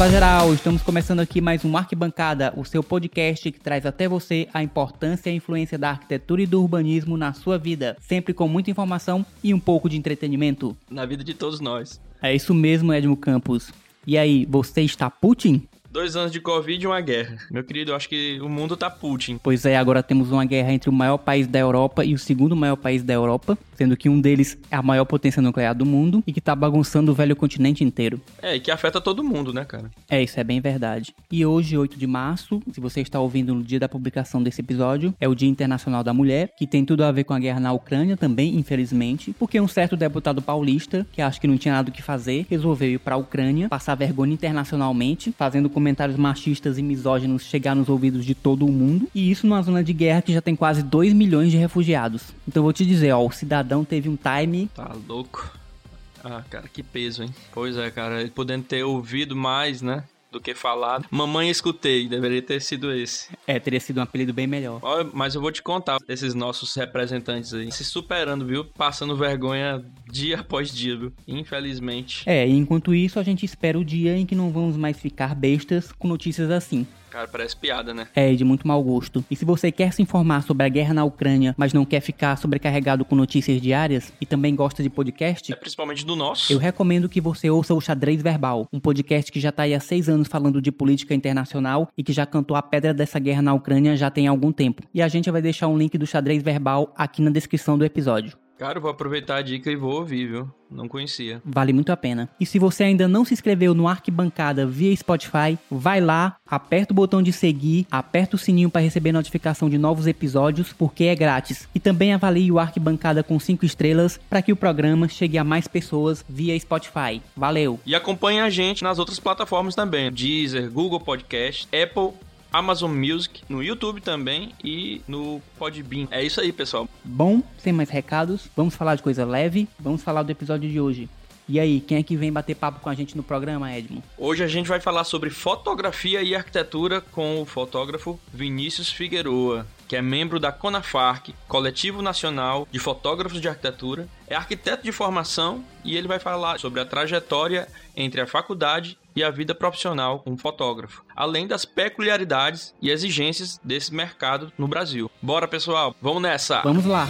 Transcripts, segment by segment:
Fala geral, estamos começando aqui mais um Arquibancada, o seu podcast que traz até você a importância e a influência da arquitetura e do urbanismo na sua vida, sempre com muita informação e um pouco de entretenimento. Na vida de todos nós. É isso mesmo, Edmo Campos. E aí, você está Putin? Dois anos de Covid e uma guerra. Meu querido, eu acho que o mundo tá Putin. Pois é, agora temos uma guerra entre o maior país da Europa e o segundo maior país da Europa, sendo que um deles é a maior potência nuclear do mundo e que tá bagunçando o velho continente inteiro. É, e que afeta todo mundo, né, cara? É, isso é bem verdade. E hoje, 8 de março, se você está ouvindo no dia da publicação desse episódio, é o Dia Internacional da Mulher, que tem tudo a ver com a guerra na Ucrânia também, infelizmente, porque um certo deputado paulista, que acho que não tinha nada o que fazer, resolveu ir pra Ucrânia, passar vergonha internacionalmente, fazendo comentários machistas e misóginos chegar nos ouvidos de todo o mundo, e isso numa zona de guerra que já tem quase 2 milhões de refugiados. Então vou te dizer, ó, o cidadão teve um time Tá louco. Ah, cara, que peso, hein? Pois é, cara, podendo ter ouvido mais, né? Do que falado. Mamãe escutei, deveria ter sido esse. É, teria sido um apelido bem melhor. Mas eu vou te contar, esses nossos representantes aí, se superando, viu? Passando vergonha dia após dia, viu? Infelizmente. É, e enquanto isso, a gente espera o dia em que não vamos mais ficar bestas com notícias assim. Cara, parece piada, né? É, de muito mau gosto. E se você quer se informar sobre a guerra na Ucrânia, mas não quer ficar sobrecarregado com notícias diárias e também gosta de podcast, É principalmente do nosso. eu recomendo que você ouça o Xadrez Verbal, um podcast que já tá aí há seis anos falando de política internacional e que já cantou a pedra dessa guerra na Ucrânia já tem algum tempo. E a gente vai deixar um link do Xadrez Verbal aqui na descrição do episódio. Cara, eu vou aproveitar a dica e vou ouvir, viu? Não conhecia. Vale muito a pena. E se você ainda não se inscreveu no Arquibancada via Spotify, vai lá, aperta o botão de seguir, aperta o sininho para receber notificação de novos episódios, porque é grátis. E também avalie o Arquibancada com 5 estrelas para que o programa chegue a mais pessoas via Spotify. Valeu! E acompanhe a gente nas outras plataformas também: Deezer, Google Podcast, Apple, Amazon Music, no YouTube também e no Podbean. É isso aí, pessoal. Bom, sem mais recados, vamos falar de coisa leve, vamos falar do episódio de hoje. E aí, quem é que vem bater papo com a gente no programa, Edmo? Hoje a gente vai falar sobre fotografia e arquitetura com o fotógrafo Vinícius Figueroa, que é membro da CONAFARC, Coletivo Nacional de Fotógrafos de Arquitetura, é arquiteto de formação e ele vai falar sobre a trajetória entre a faculdade e a vida profissional como fotógrafo, além das peculiaridades e exigências desse mercado no Brasil. Bora, pessoal, vamos nessa! Vamos lá!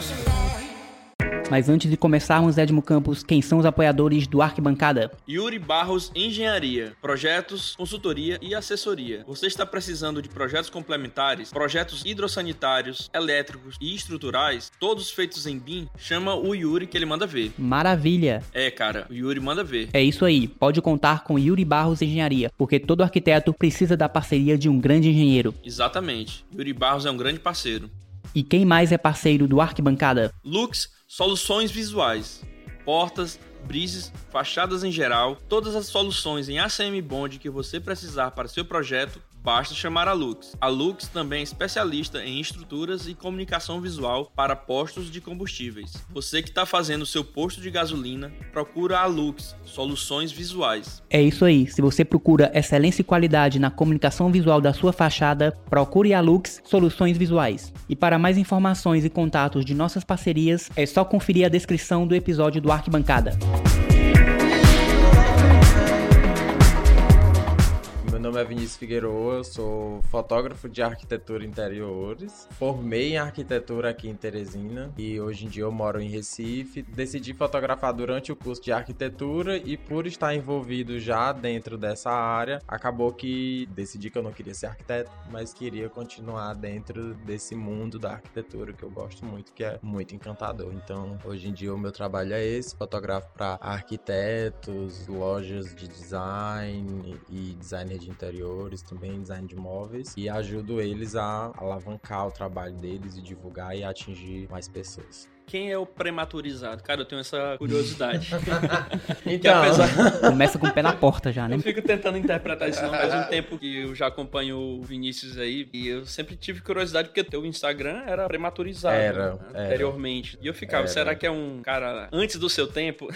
Mas antes de começarmos, Edmo Campos, quem são os apoiadores do Arquibancada? Yuri Barros Engenharia, projetos, consultoria e assessoria. Você está precisando de projetos complementares, projetos hidrossanitários, elétricos e estruturais, todos feitos em BIM? Chama o Yuri que ele manda ver. Maravilha! É, cara, o Yuri manda ver. É isso aí, pode contar com Yuri Barros Engenharia, porque todo arquiteto precisa da parceria de um grande engenheiro. Exatamente. Yuri Barros é um grande parceiro. E quem mais é parceiro do Arquibancada? Lux Soluções Visuais. Portas, brises, fachadas em geral, todas as soluções em ACM Bond que você precisar para seu projeto, basta chamar a Lux. A Lux também é especialista em estruturas e comunicação visual para postos de combustíveis. Você que está fazendo seu posto de gasolina, procura a Lux Soluções Visuais. É isso aí, se você procura excelência e qualidade na comunicação visual da sua fachada, procure a Lux Soluções Visuais. E para mais informações e contatos de nossas parcerias, é só conferir a descrição do episódio do Arquibancada. Nome é Vinícius Figueroa, eu sou fotógrafo de arquitetura interiores. Formei em arquitetura aqui em Teresina e hoje em dia eu moro em Recife. Decidi fotografar durante o curso de arquitetura e por estar envolvido já dentro dessa área, acabou que decidi que eu não queria ser arquiteto, mas queria continuar dentro desse mundo da arquitetura que eu gosto muito, que é muito encantador. Então, hoje em dia o meu trabalho é esse, fotografo para arquitetos, lojas de design e designer de interiores, também design de móveis e ajudo eles a alavancar o trabalho deles e divulgar e atingir mais pessoas. Quem é o prematurizado? Cara, eu tenho essa curiosidade. Então, apesar... Começa com o pé na porta já, né? Eu fico tentando interpretar isso não faz um tempo que eu já acompanho o Vinícius aí e eu sempre tive curiosidade porque teu Instagram era prematurizado Era, né, era. anteriormente. E eu ficava, Era. será que é um cara antes do seu tempo?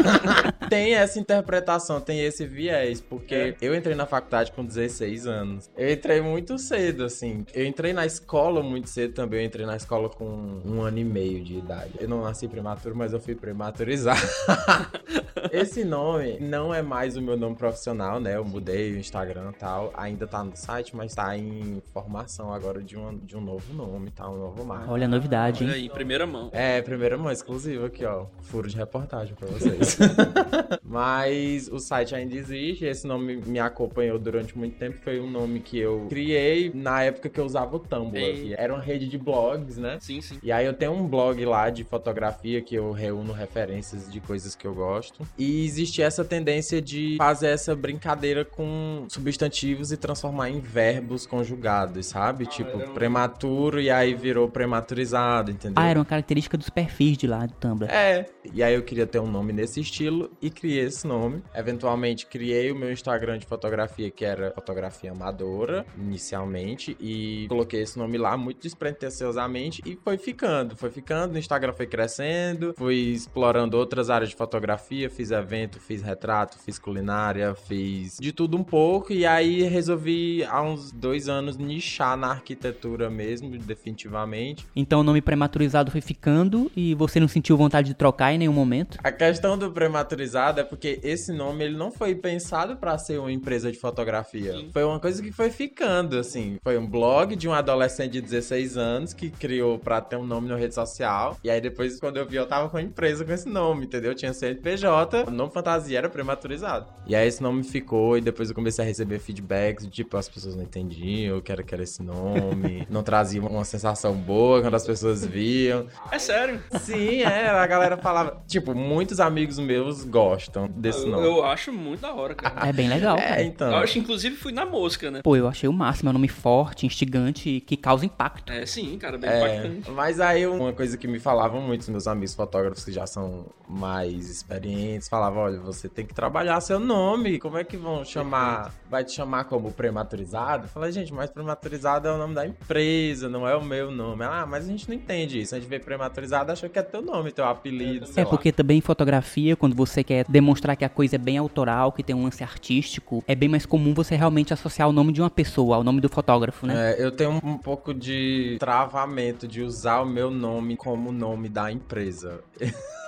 tem essa interpretação, tem esse viés, porque É. eu entrei na faculdade com 16 anos. Eu entrei muito cedo, assim. Eu entrei na escola muito cedo também, eu entrei na escola com um ano e meio de idade. Verdade. Eu não nasci prematuro, mas eu fui prematurizado. Esse nome não é mais o meu nome profissional, né? Eu mudei o Instagram e tal. Ainda tá no site, mas tá em formação agora de, uma, de um novo nome, tá? Um novo marco. Olha a novidade, Olha hein? aí, primeira mão. É, primeira mão, exclusivo aqui, ó. Furo de reportagem pra vocês. Mas o site ainda existe, esse nome me acompanhou durante muito tempo. Foi um nome que eu criei na época que eu usava o Tumblr. Era uma rede de blogs, né? Sim, sim. E aí eu tenho um blog lá de fotografia que eu reúno referências de coisas que eu gosto. E existe essa tendência de fazer essa brincadeira com substantivos e transformar em verbos conjugados, sabe? tipo, um- prematuro e aí virou prematurizado, entendeu? Ah, era uma característica dos perfis de lá do Tumblr. É, e aí eu queria ter um nome nesse estilo e criei esse nome. Eventualmente criei o meu Instagram de fotografia, que era fotografia amadora, inicialmente, e coloquei esse nome lá muito despretensiosamente e foi ficando, foi ficando, Instagram foi crescendo, fui explorando outras áreas de fotografia, fiz evento, fiz retrato, fiz culinária, fiz de tudo um pouco, e aí resolvi há uns dois anos nichar na arquitetura mesmo, definitivamente. Então o nome prematurizado foi ficando e você não sentiu vontade de trocar em nenhum momento? A questão do prematurizado é porque esse nome ele não foi pensado pra ser uma empresa de fotografia. Sim. Foi uma coisa que foi ficando, assim. Foi um blog de um adolescente de 16 anos que criou pra ter um nome na rede social. E aí depois, quando eu vi, eu tava com a empresa com esse nome, entendeu? Tinha CNPJ, o nome fantasia era prematurizado. E aí esse nome ficou e depois eu comecei a receber feedbacks, tipo, as pessoas não entendiam, eu quero que era esse nome. não trazia uma sensação boa quando as pessoas viam. É sério. Sim, é, a galera falava. Tipo, muitos amigos meus gostam desse Eu, nome. eu acho muito da hora, cara. É bem legal, É, cara. então. Eu acho, inclusive, fui na mosca, né? Pô, eu achei o máximo, é um nome forte, instigante e que causa impacto. É, sim, cara, bem É, impactante. mas aí uma coisa que me falavam muitos meus amigos fotógrafos que já são mais experientes, falavam, olha, você tem que trabalhar seu nome, como é que vão chamar, vai te chamar como prematurizado? Eu falei, gente, mas prematurizado é o nome da empresa, não é o meu nome. Ah, mas a gente não entende isso, a gente vê prematurizado, achou que é teu nome, teu apelido, É lá. porque também em fotografia, quando você quer demonstrar que a coisa é bem autoral, que tem um lance artístico, é bem mais comum você realmente associar o nome de uma pessoa ao nome do fotógrafo, né? É, eu tenho um pouco de travamento de usar o meu nome como nome da empresa.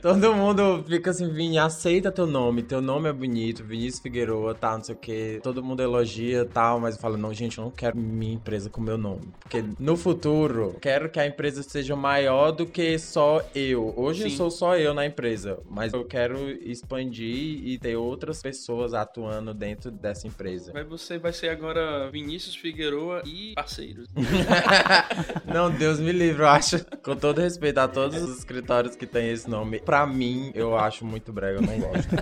Todo mundo fica assim, Vini, aceita teu nome, teu nome é bonito, Vinícius Figueroa, tá, não sei o que, todo mundo elogia tal, mas eu falo, não, gente, eu não quero minha empresa com meu nome. Porque no futuro, quero que a empresa seja maior do que só eu. Hoje eu Sim. sou só eu na empresa, mas eu quero expandir e ter outras pessoas atuando dentro dessa empresa. Mas você vai ser agora Vinícius Figueroa e parceiros. Não, Deus me livre, eu acho. Com todo respeito a todos os escritórios que tem esse nome, pra mim, eu acho muito brega, eu não gosto.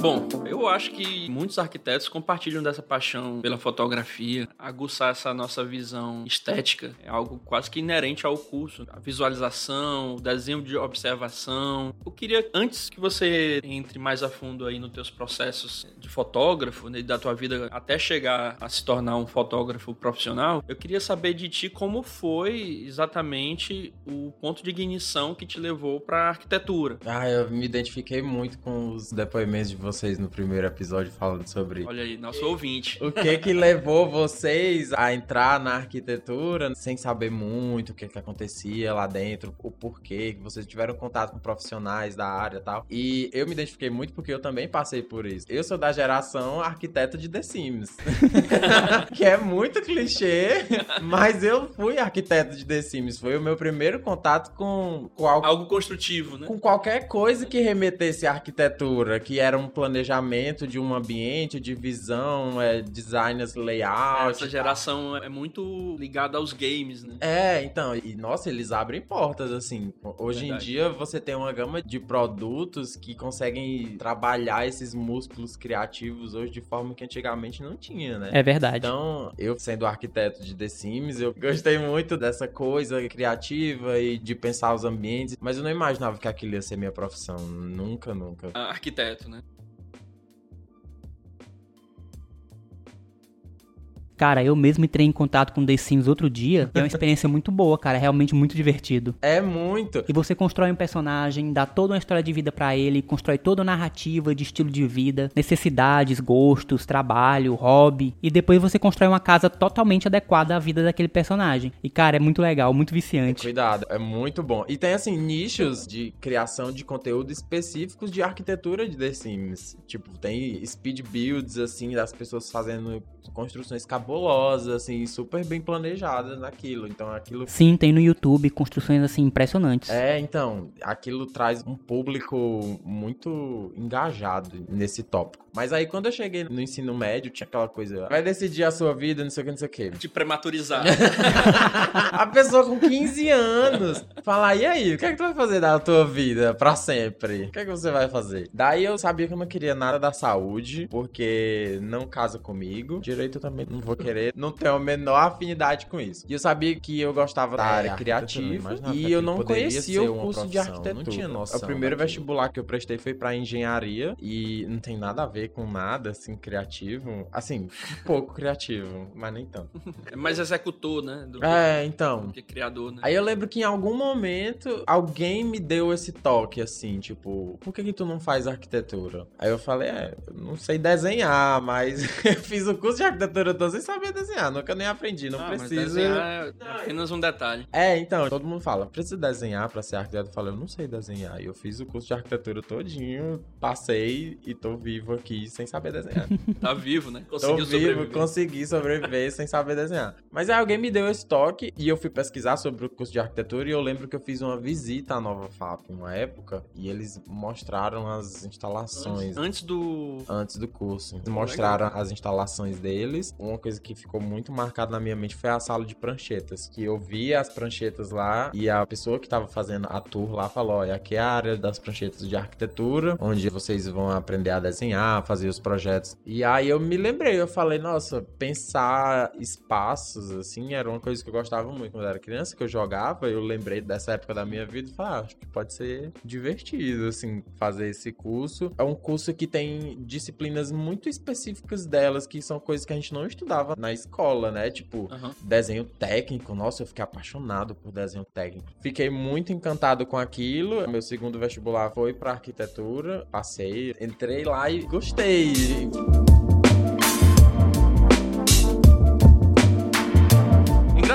Bom, eu acho que muitos arquitetos compartilham dessa paixão pela fotografia. Aguçar essa nossa visão estética é algo quase que inerente ao curso. A visualização, o desenho de observação. Eu queria, antes que você entre mais a fundo aí nos teus processos de fotógrafo, né, da tua vida até chegar a se tornar um fotógrafo profissional, eu queria saber de ti como foi exatamente o ponto de ignição que te levou para arquitetura. Ah, eu me identifiquei muito com os depoimentos de vocês no primeiro episódio falando sobre Olha aí, nosso ouvinte. o que que levou vocês a entrar na arquitetura sem saber muito o que que acontecia lá dentro, o porquê, que vocês tiveram contato com profissionais da área e tal. E eu me identifiquei muito porque eu também passei por isso. Eu sou da geração arquiteto de The Sims. que é muito clichê, mas eu fui arquiteto de The Sims. Foi o meu primeiro contato com, com algo Algo construtivo, né? com qualquer coisa que remetesse à arquitetura, que era um planejamento de um ambiente, de visão, é, designers, layout. Essa geração é muito ligada aos games, né? É, então, e nossa, eles abrem portas, assim. Hoje Verdade. em dia você tem uma gama de produtos que conseguem trabalhar esses músculos criativos hoje de forma que antigamente não tinha, né? É verdade. Então, eu sendo arquiteto de The Sims, eu gostei muito dessa coisa criativa e de pensar os ambientes, mas eu não imaginava que aquilo ia ser minha profissão. Nunca, nunca. Ah, Arquiteto, né? Cara, eu mesmo entrei em contato com The Sims outro dia é uma experiência muito boa, cara. É realmente muito divertido. É muito. E você constrói um personagem, dá toda uma história de vida para ele, constrói toda a narrativa de estilo de vida, necessidades, gostos, trabalho, hobby. E depois você constrói uma casa totalmente adequada à vida daquele personagem. E, cara, é muito legal, muito viciante. Cuidado, é muito bom. E tem, assim, nichos de criação de conteúdo específicos de arquitetura de The Sims. Tipo, tem speed builds, assim, das pessoas fazendo construções cabulosas, assim, super bem planejadas naquilo. Então aquilo. Sim, tem no YouTube construções assim impressionantes. É, então, aquilo traz um público muito engajado nesse tópico. Mas aí quando eu cheguei no ensino médio, tinha aquela coisa, vai decidir a sua vida, não sei o que, não sei o que. De prematurizar. a pessoa com 15 anos fala, e aí, o que é que tu vai fazer da tua vida pra sempre? O que é que você vai fazer? Daí eu sabia que eu não queria nada da saúde, porque não casa comigo. Direito eu também não vou querer, não tenho a menor afinidade com isso. E eu sabia que eu gostava da é, área criativa e eu não conhecia o curso de arquitetura. Não tinha noção. O primeiro vestibular que eu prestei foi pra engenharia e não tem nada a ver com nada, assim, criativo. Assim, pouco criativo, mas nem tanto. É mais executor, né? Do é, então. Do que criador, né? Aí eu lembro que em algum momento alguém me deu esse toque, assim, tipo, por que que tu não faz arquitetura? Aí eu falei, é, não sei desenhar, mas eu fiz o curso de arquitetura todo sem saber desenhar, nunca nem aprendi, não ah, preciso. é apenas um detalhe. É, então, todo mundo fala, precisa desenhar pra ser arquiteto. Eu falei, eu não sei desenhar. E eu fiz o curso de arquitetura todinho, passei e tô vivo aqui sem saber desenhar. tá vivo, né? Conseguiu tô vivo, sobreviver. consegui sobreviver sem saber desenhar. Mas aí alguém me deu esse toque e eu fui pesquisar sobre o curso de arquitetura e eu lembro que eu fiz uma visita à Nova FAP uma época e eles mostraram as instalações. Antes, antes do. Antes do curso. Eles mostraram Legal. as instalações deles. Uma coisa que ficou muito marcada na minha mente foi a sala de pranchetas. Que eu via as pranchetas lá e a pessoa que tava fazendo a tour lá falou: olha, aqui é a área das pranchetas de arquitetura, onde vocês vão aprender a desenhar, fazer os projetos. E aí eu me lembrei, eu falei, nossa, pensar espaços, assim, era uma coisa que eu gostava muito quando eu era criança, que eu jogava, eu lembrei dessa época da minha vida e falei, ah, acho que pode ser divertido, assim, fazer esse curso. É um curso que tem disciplinas muito específicas delas, que são coisas que a gente não estudava na escola, né? Tipo, uhum. desenho técnico. Nossa, eu fiquei apaixonado por desenho técnico. Fiquei muito encantado com aquilo. Meu segundo vestibular foi para arquitetura. Passei, entrei lá e gostei gostei.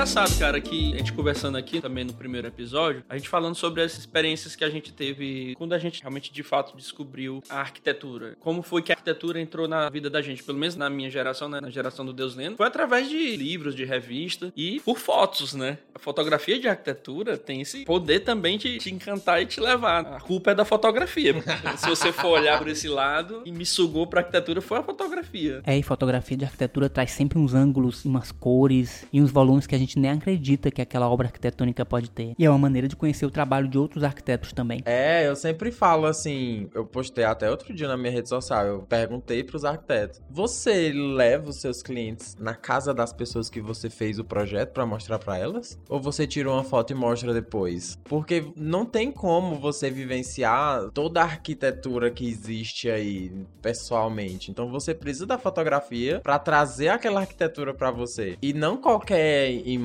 Engraçado, cara, que a gente conversando aqui também no primeiro episódio, a gente falando sobre as experiências que a gente teve quando a gente realmente de fato descobriu a arquitetura. Como foi que a arquitetura entrou na vida da gente, pelo menos na minha geração, né, na geração do Deus Lendo, foi através de livros, de revista e por fotos, né? A fotografia de arquitetura tem esse poder também de te encantar e te levar. A culpa é da fotografia. Se você for olhar por esse lado, e me sugou pra arquitetura foi a fotografia. É, e fotografia de arquitetura traz sempre uns ângulos, umas cores e uns volumes que a gente gente nem acredita que aquela obra arquitetônica pode ter. E é uma maneira de conhecer o trabalho de outros arquitetos também. É, eu sempre falo assim, eu postei até outro dia na minha rede social, eu perguntei para os arquitetos: "Você leva os seus clientes na casa das pessoas que você fez o projeto para mostrar para elas? Ou você tira uma foto e mostra depois?" Porque não tem como você vivenciar toda a arquitetura que existe aí pessoalmente. Então você precisa da fotografia para trazer aquela arquitetura para você. E não qualquer imagem,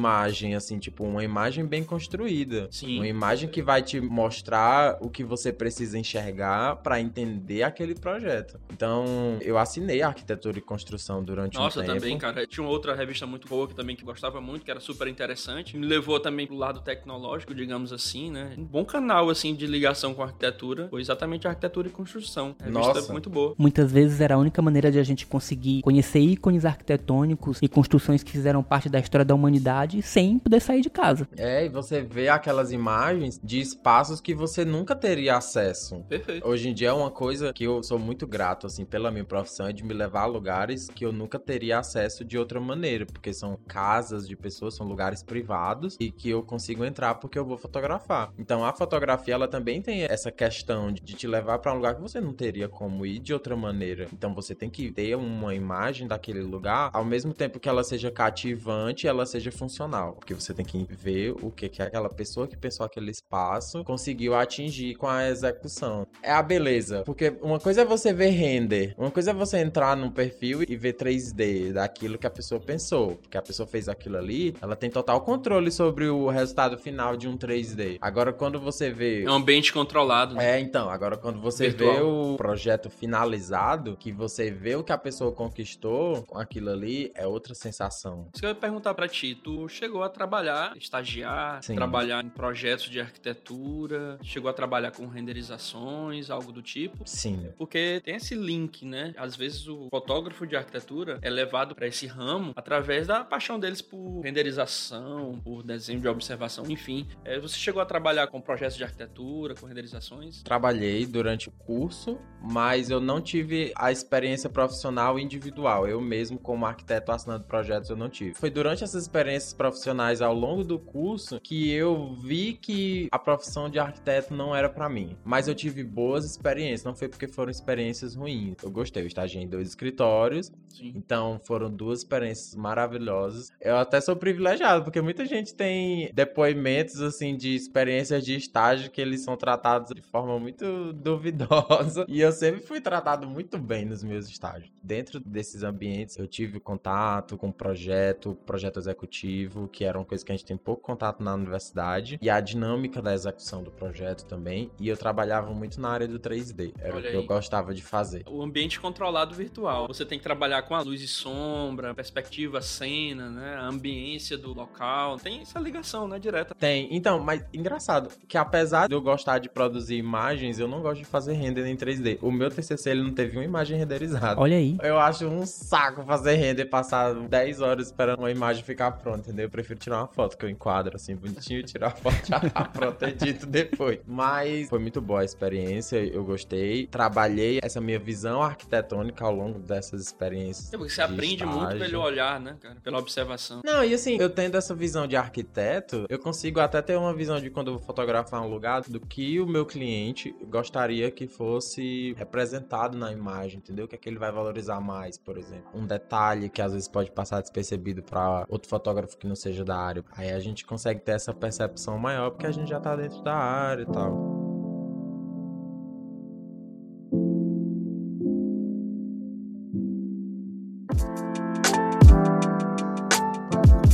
assim, tipo, uma imagem bem construída. Sim. Uma imagem que vai te mostrar o que você precisa enxergar para entender aquele projeto. Então, eu assinei arquitetura e construção durante Nossa, um tempo. Nossa, também, cara. Tinha uma outra revista muito boa que também que gostava muito, que era super interessante. Me levou também pro lado tecnológico, digamos assim, né? Um bom canal, assim, de ligação com a arquitetura foi exatamente a arquitetura e construção. Revista Nossa. muito boa. Muitas vezes era a única maneira de a gente conseguir conhecer ícones arquitetônicos e construções que fizeram parte da história da humanidade cidade sem poder sair de casa. É, e você vê aquelas imagens de espaços que você nunca teria acesso. Perfeito. Hoje em dia é uma coisa que eu sou muito grato, assim, pela minha profissão, é de me levar a lugares que eu nunca teria acesso de outra maneira, porque são casas de pessoas, são lugares privados e que eu consigo entrar porque eu vou fotografar. Então a fotografia, ela também tem essa questão de te levar para um lugar que você não teria como ir de outra maneira. Então você tem que ter uma imagem daquele lugar, ao mesmo tempo que ela seja cativante, ela seja funcional funcional, porque você tem que ver o que, que aquela pessoa que pensou aquele espaço conseguiu atingir com a execução. É a beleza, porque uma coisa é você ver render, uma coisa é você entrar num perfil e ver 3D daquilo que a pessoa pensou, porque a pessoa fez aquilo ali, ela tem total controle sobre o resultado final de um 3D. Agora, quando você vê. É um ambiente controlado. Né? É, então, agora quando você Virtual. vê o projeto finalizado, que você vê o que a pessoa conquistou com aquilo ali, é outra sensação. Isso que eu ia perguntar para ti, tu chegou a trabalhar, estagiar, Sim. trabalhar em projetos de arquitetura, chegou a trabalhar com renderizações, algo do tipo? Sim. Porque tem esse link, né? Às vezes o fotógrafo de arquitetura é levado para esse ramo através da paixão deles por renderização, por desenho de observação, enfim. É, você chegou a trabalhar com projetos de arquitetura, com renderizações? Trabalhei durante o curso, mas eu não tive a experiência profissional individual. Eu mesmo, como arquiteto assinando projetos, eu não tive. Foi durante essas experiências profissionais ao longo do curso que eu vi que a profissão de arquiteto não era para mim. Mas eu tive boas experiências, não foi porque foram experiências ruins. Eu gostei, eu estagiei em dois escritórios, Sim. então foram duas experiências maravilhosas. Eu até sou privilegiado, porque muita gente tem depoimentos assim de experiências de estágio que eles são tratados de forma muito duvidosa. E eu sempre fui tratado muito bem nos meus estágios. Dentro desses ambientes, eu tive contato com projeto, projeto executivo, que era uma coisa que a gente tem pouco contato na universidade, e a dinâmica da execução do projeto também. E eu trabalhava muito na área do 3D, era Olha o que aí. eu gostava de fazer. O ambiente controlado virtual. Você tem que trabalhar com a luz e sombra, perspectiva, cena, né? A ambiência do local. Tem essa ligação, né? Direta. Tem. Então, mas engraçado que apesar de eu gostar de produzir imagens, eu não gosto de fazer render em 3D. O meu TCC ele não teve uma imagem renderizada. Olha aí. Eu acho um saco fazer render, passar 10 horas esperando uma imagem ficar pronta, entendeu? Eu prefiro tirar uma foto que eu enquadro assim bonitinho tirar a foto já pronto, edito depois. Mas foi muito boa a experiência, eu gostei. Trabalhei essa minha visão arquitetônica ao longo dessas experiências. É porque você aprende estágio. muito pelo olhar, né, cara? Pela observação. Não, e assim, eu tendo essa visão de arquiteto, eu consigo até ter uma visão de quando eu vou fotografar um lugar do que o meu cliente gostaria que fosse representado na imagem, entendeu? O que é que ele vai valorizar mais, por exemplo. Um detalhe que às vezes pode passar despercebido para outro fotógrafo que não seja da área. Aí a gente consegue ter essa percepção maior porque a gente já tá dentro da área e tal.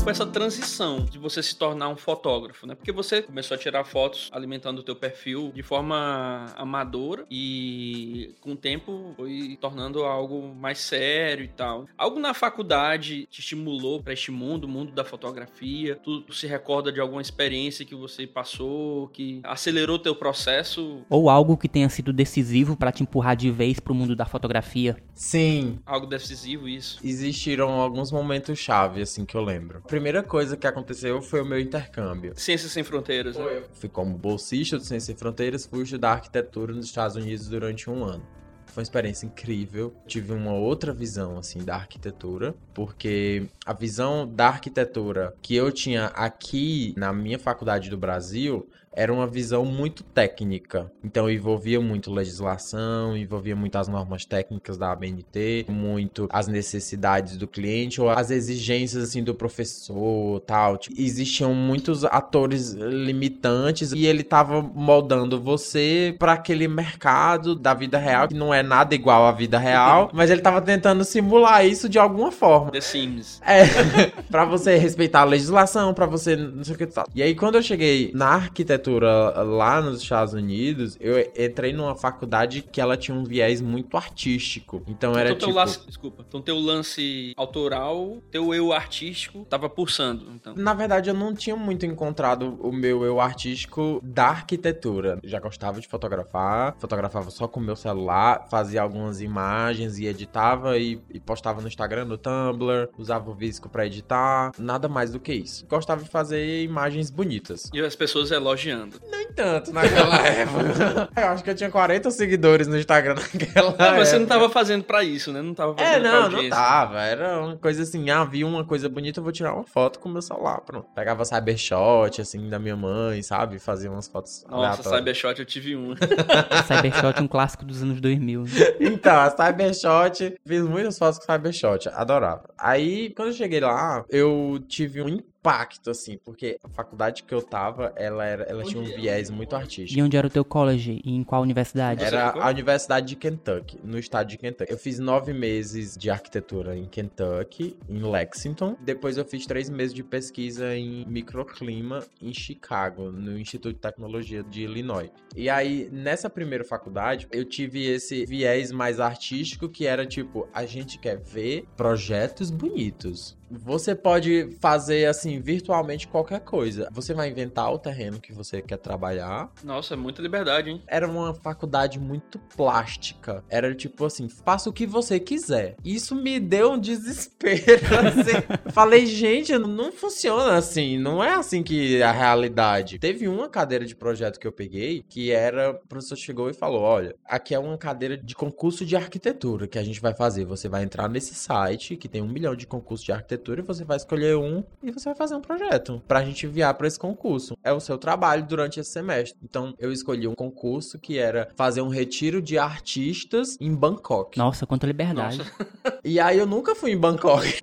Foi essa transição de você se tornar um fotógrafo, né? Porque você começou a tirar fotos alimentando o teu perfil de forma amadora e com o tempo foi tornando algo mais sério e tal. Algo na faculdade te estimulou para este mundo, o mundo da fotografia? Tu, tu se recorda de alguma experiência que você passou que acelerou teu processo? Ou algo que tenha sido decisivo para te empurrar de vez pro mundo da fotografia? Sim. Algo decisivo isso. Existiram alguns momentos chave assim que eu lembro primeira coisa que aconteceu foi o meu intercâmbio. Ciências Sem Fronteiras, né? Fui como bolsista do Ciências Sem Fronteiras, fui estudar arquitetura nos Estados Unidos durante um ano. Foi uma experiência incrível. Tive uma outra visão, assim, da arquitetura, porque a visão da arquitetura que eu tinha aqui na minha faculdade do Brasil era uma visão muito técnica. Então envolvia muito legislação, envolvia muito as normas técnicas da ABNT, muito as necessidades do cliente ou as exigências assim do professor, tal. Tipo, existiam muitos atores limitantes e ele estava moldando você para aquele mercado da vida real que não é nada igual à vida real, mas ele estava tentando simular isso de alguma forma. The Sims. É, para você respeitar a legislação, para você não sei o que tal. E aí quando eu cheguei na arquitetura arquitetura lá nos Estados Unidos, eu entrei numa faculdade que ela tinha um viés muito artístico. Então era então, tipo... Lance, desculpa. Então teu lance autoral, teu eu artístico tava pulsando, então. Na verdade, eu não tinha muito encontrado o meu eu artístico da arquitetura. Já gostava de fotografar, fotografava só com o meu celular, fazia algumas imagens e editava e, e postava no Instagram, no Tumblr, usava o Visco para editar, nada mais do que isso. Gostava de fazer imagens bonitas. E as pessoas elogiando acompanhando. Nem tanto naquela época. Eu acho que eu tinha 40 seguidores no Instagram naquela não, época. Você não tava fazendo pra isso, né? Não tava é, fazendo É, não, não tava. Era uma coisa assim, ah, vi uma coisa bonita, eu vou tirar uma foto com o meu celular, pronto. Pegava cybershot, assim, da minha mãe, sabe? Fazia umas fotos Nossa, aleatórias. cybershot eu tive uma. cybershot é um clássico dos anos 2000. Né? Então, a cybershot, fiz muitas fotos com cybershot, adorava. Aí, quando eu cheguei lá, eu tive um impacto, assim, porque a faculdade que eu tava, ela, era, ela tinha um viés muito artístico. E onde era o teu college? E em qual universidade? Era a Universidade de Kentucky, no estado de Kentucky. Eu fiz nove meses de arquitetura em Kentucky, em Lexington. Depois eu fiz três meses de pesquisa em microclima em Chicago, no Instituto de Tecnologia de Illinois. E aí, nessa primeira faculdade, eu tive esse viés mais artístico que era tipo, a gente quer ver projetos bonitos. Você pode fazer assim virtualmente qualquer coisa. Você vai inventar o terreno que você quer trabalhar. Nossa, é muita liberdade, hein? Era uma faculdade muito plástica. Era tipo assim, faça o que você quiser. Isso me deu um desespero. Assim. Falei, gente, não funciona assim. Não é assim que é a realidade. Teve uma cadeira de projeto que eu peguei que era, o professor chegou e falou: olha, aqui é uma cadeira de concurso de arquitetura que a gente vai fazer. Você vai entrar nesse site que tem um milhão de concursos de arquitetura e você vai escolher um e você vai fazer um projeto pra gente enviar para esse concurso. É o seu trabalho durante esse semestre. Então, eu escolhi um concurso que era fazer um retiro de artistas em Bangkok. Nossa, quanta liberdade. Nossa. E aí eu nunca fui em Bangkok.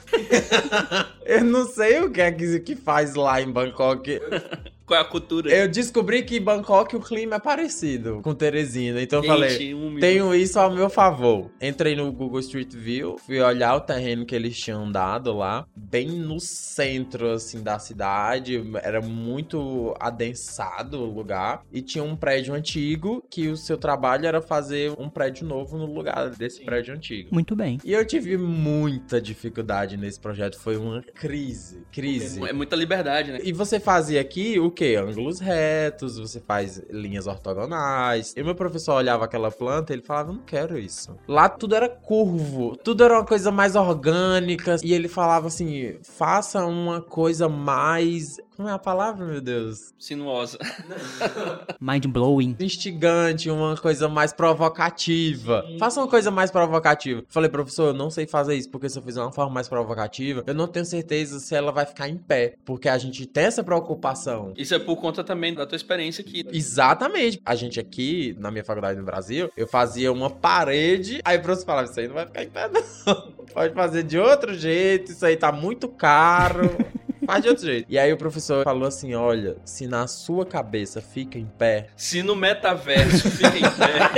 eu não sei o que é que faz lá em Bangkok. Qual é a cultura? Eu descobri que em Bangkok o clima é parecido com Teresina. Então eu falei, tenho isso ao meu favor. Entrei no Google Street View, fui olhar o terreno que eles tinham dado lá, bem no centro, assim, da cidade. Era muito adensado o lugar. E tinha um prédio antigo que o seu trabalho era fazer um prédio novo no lugar desse Sim. prédio antigo. Muito bem. E eu tive muita dificuldade nesse projeto. Foi uma crise. Crise. É muita liberdade, né? E você fazia aqui o quê? Ângulos retos, você faz linhas ortogonais. E meu professor olhava aquela planta e ele falava, não quero isso. Lá tudo era curvo, tudo era uma coisa mais orgânica. E ele falava assim, faça uma coisa mais como é a palavra, meu Deus? Sinuosa. Mind blowing. Instigante, uma coisa mais provocativa. Sim. Faça uma coisa mais provocativa. Falei, professor, eu não sei fazer isso, porque se eu fizer uma forma mais provocativa, eu não tenho certeza se ela vai ficar em pé. Porque a gente tem essa preocupação. Isso é por conta também da tua experiência aqui. Exatamente. A gente aqui, na minha faculdade no Brasil, eu fazia uma parede, aí o professor falava, isso aí não vai ficar em pé, não. Pode fazer de outro jeito, isso aí tá muito caro. Faz de outro jeito. E aí o professor falou assim: olha, se na sua cabeça fica em pé. Se no metaverso fica em pé.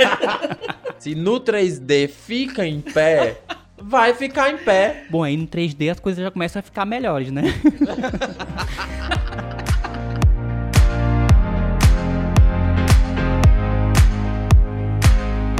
se no 3D fica em pé. Vai ficar em pé. Bom, aí no 3D as coisas já começam a ficar melhores, né?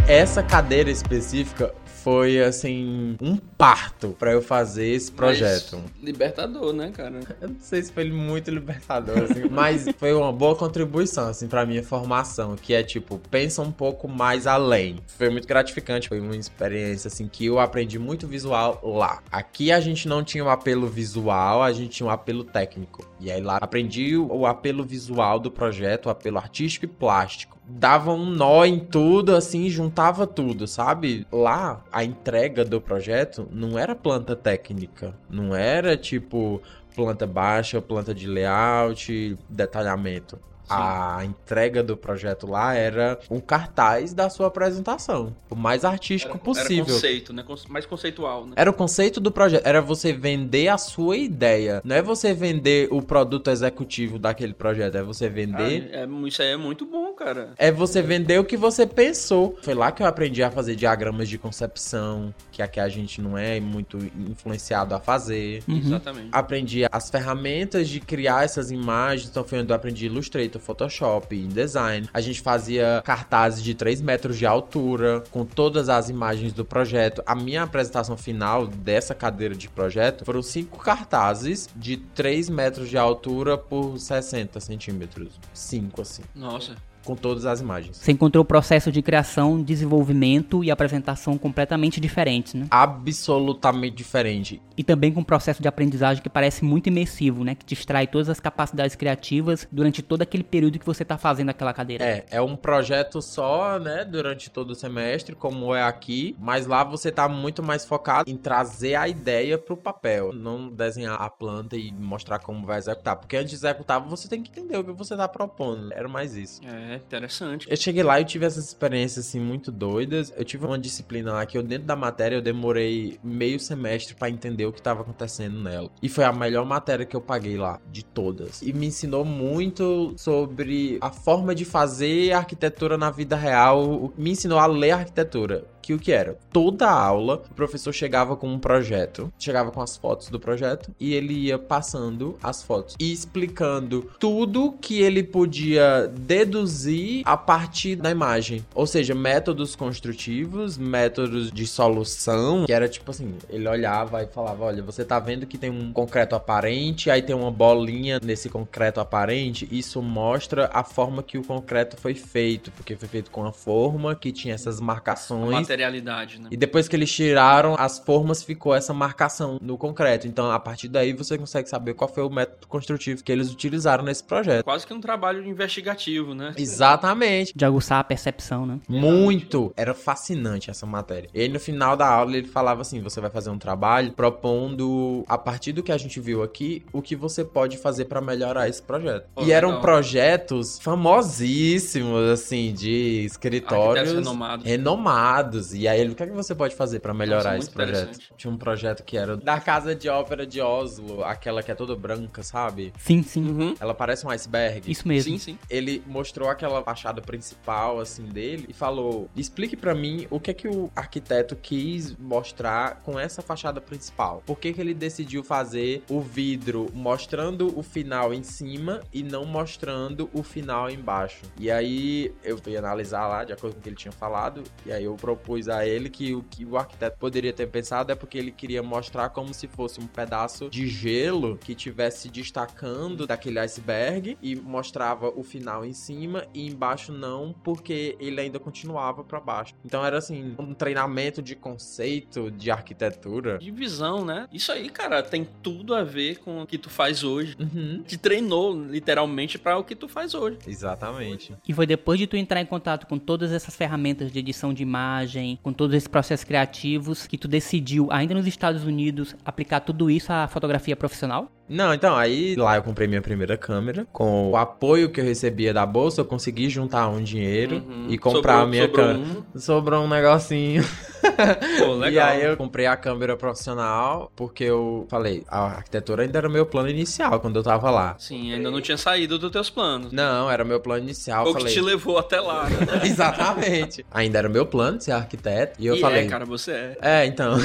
Essa cadeira específica foi assim um parto para eu fazer esse projeto. Mas libertador, né, cara? Eu não sei se foi muito libertador, assim, mas foi uma boa contribuição assim para minha formação, que é tipo pensa um pouco mais além. Foi muito gratificante, foi uma experiência assim que eu aprendi muito visual lá. Aqui a gente não tinha um apelo visual, a gente tinha um apelo técnico. E aí lá aprendi o apelo visual do projeto, o apelo artístico e plástico dava um nó em tudo, assim, juntava tudo, sabe? Lá, a entrega do projeto não era planta técnica, não era tipo planta baixa, planta de layout, detalhamento. A entrega do projeto lá era um cartaz da sua apresentação. O mais artístico era, possível. Era conceito, né? Mais conceitual, né? Era o conceito do projeto. Era você vender a sua ideia. Não é você vender o produto executivo daquele projeto. É você vender. Ah, é, isso aí é muito bom, cara. É você vender o que você pensou. Foi lá que eu aprendi a fazer diagramas de concepção, que aqui a gente não é muito influenciado a fazer. Uhum. Exatamente. Aprendi as ferramentas de criar essas imagens. Então foi onde eu aprendi Illustrator Illustrator, Photoshop, InDesign. A gente fazia cartazes de 3 metros de altura, com todas as imagens do projeto. A minha apresentação final dessa cadeira de projeto foram cinco cartazes de 3 metros de altura por 60 centímetros. Cinco, assim. Nossa com todas as imagens. Você encontrou o processo de criação, desenvolvimento e apresentação completamente diferentes, né? Absolutamente diferente. E também com um processo de aprendizagem que parece muito imersivo, né? Que te extrai todas as capacidades criativas durante todo aquele período que você está fazendo aquela cadeira. É, é um projeto só, né? Durante todo o semestre, como é aqui. Mas lá você está muito mais focado em trazer a ideia para o papel. Não desenhar a planta e mostrar como vai executar. Porque antes de executar, você tem que entender o que você está propondo. Era mais isso. É, É interessante. Eu cheguei lá e tive essas experiências assim muito doidas. Eu tive uma disciplina lá que eu dentro da matéria eu demorei meio semestre pra entender o que tava acontecendo nela. E foi a melhor matéria que eu paguei lá de todas. E me ensinou muito sobre a forma de fazer arquitetura na vida real. Me ensinou a ler arquitetura que o que era? Toda aula, o professor chegava com um projeto, chegava com as fotos do projeto e ele ia passando as fotos e explicando tudo que ele podia deduzir a partir da imagem. Ou seja, métodos construtivos, métodos de solução, que era tipo assim, ele olhava e falava, olha, você tá vendo que tem um concreto aparente, aí tem uma bolinha nesse concreto aparente, isso mostra a forma que o concreto foi feito, porque foi feito com a forma que tinha essas marcações materialidade, né? E depois que eles tiraram as formas, ficou essa marcação no concreto. Então, a partir daí, você consegue saber qual foi o método construtivo que eles utilizaram nesse projeto. Quase que um trabalho investigativo, né? Exatamente. De aguçar a percepção, né? Muito. Era fascinante essa matéria. E aí, no final da aula, ele falava assim: você vai fazer um trabalho propondo, a partir do que a gente viu aqui, o que você pode fazer para melhorar esse projeto. Pô, e eram legal. projetos famosíssimos, assim, de escritórios renomados. renomados. E aí, ele, o que, é que você pode fazer pra melhorar muito esse projeto? Tinha um projeto que era da Casa de Ópera de Oslo, aquela que é toda branca, sabe? Sim, sim. Uhum. Ela parece um iceberg. Isso mesmo. Sim, sim. Ele mostrou aquela fachada principal, assim, dele e falou: explique pra mim o que é que o arquiteto quis mostrar com essa fachada principal. Por que, que ele decidiu fazer o vidro mostrando o final em cima e não mostrando o final embaixo? E aí eu fui analisar lá, de acordo com o que ele tinha falado, e aí eu propus a ele que o que o arquiteto poderia ter pensado é porque ele queria mostrar como se fosse um pedaço de gelo que tivesse destacando daquele iceberg e mostrava o final em cima e embaixo não, porque ele ainda continuava pra baixo. Então era assim, um treinamento de conceito de arquitetura. De visão, né? Isso aí, cara, tem tudo a ver com o que tu faz hoje. Uhum. Te treinou, literalmente, pra o que tu faz hoje. Exatamente. E foi depois de tu entrar em contato com todas essas ferramentas de edição de imagem, com todos esses processos criativos, que tu decidiu, ainda nos Estados Unidos, aplicar tudo isso à fotografia profissional? Não, então, aí lá eu comprei minha primeira câmera. Com o apoio que eu recebia da bolsa, eu consegui juntar um dinheiro Uhum. e comprar Sobrou- a minha sobrou câmera. um. Sobrou um negocinho. Pô, legal. E aí eu comprei a câmera profissional, porque eu falei, a arquitetura ainda era meu plano inicial quando eu tava lá. Sim, ainda não tinha saído dos teus planos. Não, era meu plano inicial. O que falei, te levou até lá. né? Exatamente. Ainda era meu plano ser arquiteto. E eu e falei. é, cara, você é. É, então,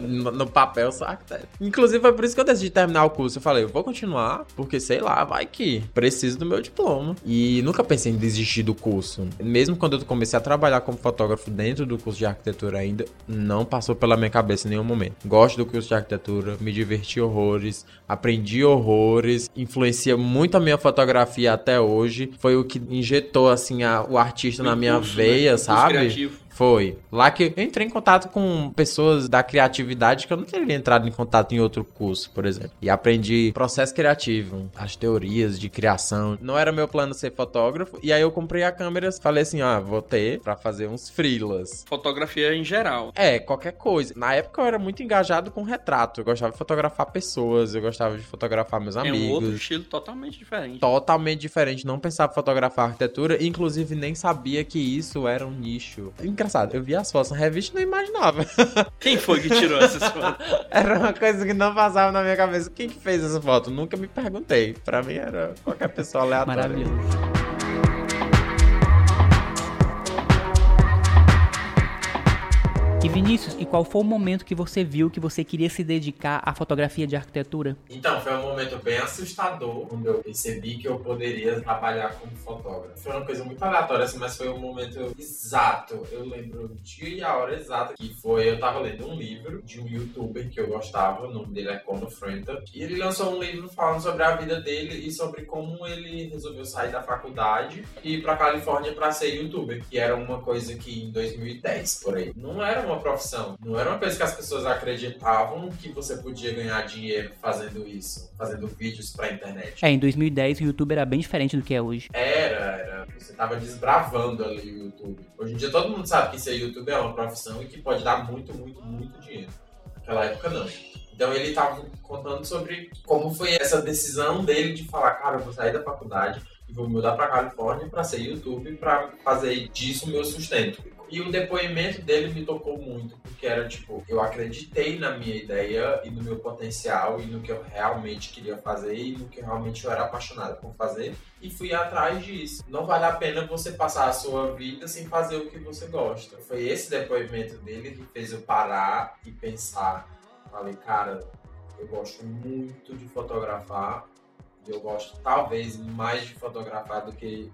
no, no papel eu sou arquiteto. Inclusive foi por isso que eu decidi terminar o curso. Eu falei, eu vou continuar, porque sei lá, vai que preciso do meu diploma. E nunca pensei em desistir do curso. Mesmo quando eu comecei a trabalhar como fotógrafo dentro do curso de arquitetura ainda, não passou pela minha cabeça em nenhum momento. Gosto do curso de arquitetura, me diverti horrores, aprendi horrores, influencia muito a minha fotografia até hoje. Foi o que injetou, assim, a- o artista na minha Impulso, né? veia, Impulso sabe? criativo. Foi. Lá que eu entrei em contato com pessoas da criatividade que eu não teria entrado em contato em outro curso, por exemplo. E aprendi processo criativo, as teorias de criação. Não era meu plano ser fotógrafo. E aí eu comprei a câmera e falei assim: ah, vou ter pra fazer uns freelas. Fotografia em geral. É, qualquer coisa. Na época eu era muito engajado com retrato. Eu gostava de fotografar pessoas, eu gostava de fotografar meus É um amigos. outro estilo totalmente diferente. Totalmente diferente, não pensava em fotografar arquitetura, inclusive nem sabia que isso era um nicho. Engraçado, eu vi as fotos na revista e não imaginava. Quem foi que tirou essas fotos? Era uma coisa que não passava na minha cabeça. Quem que fez essa foto? Nunca me perguntei. Pra mim era qualquer pessoa aleatória. Maravilhoso. E Vinícius, e qual foi o momento que você viu que você queria se dedicar à fotografia de arquitetura? Então, foi um momento bem assustador quando eu percebi que eu poderia trabalhar como fotógrafo. Foi uma coisa muito aleatória, assim, mas foi um momento exato. Eu lembro o dia e a hora exata que foi. Eu tava lendo um livro de um youtuber que eu gostava, o nome dele é Conor Frenta. E ele lançou um livro falando sobre a vida dele e sobre como ele resolveu sair da faculdade e ir pra Califórnia pra ser youtuber. Que era uma coisa que em 2010, por aí, não era uma profissão. Não era uma coisa que as pessoas acreditavam que você podia ganhar dinheiro fazendo isso, fazendo vídeos pra internet. É, em 2010 o YouTube era bem diferente do que é hoje. Era, era. Você tava desbravando ali o YouTube. Hoje em dia todo mundo sabe que ser youtuber é uma profissão e que pode dar muito, muito, muito dinheiro. Naquela época não. Então ele tava contando sobre como foi essa decisão dele de falar, cara, eu vou sair da faculdade e e vou mudar para Califórnia para ser YouTube para fazer disso meu sustento. E o depoimento dele me tocou muito, porque era tipo, eu acreditei na minha ideia e no meu potencial e no que eu realmente queria fazer e no que realmente eu era apaixonado por fazer e fui atrás disso. Não vale a pena você passar a sua vida sem fazer o que você gosta. Foi esse depoimento dele que fez eu parar e pensar. Falei, cara, eu gosto muito de fotografar e eu gosto talvez mais de fotografar do que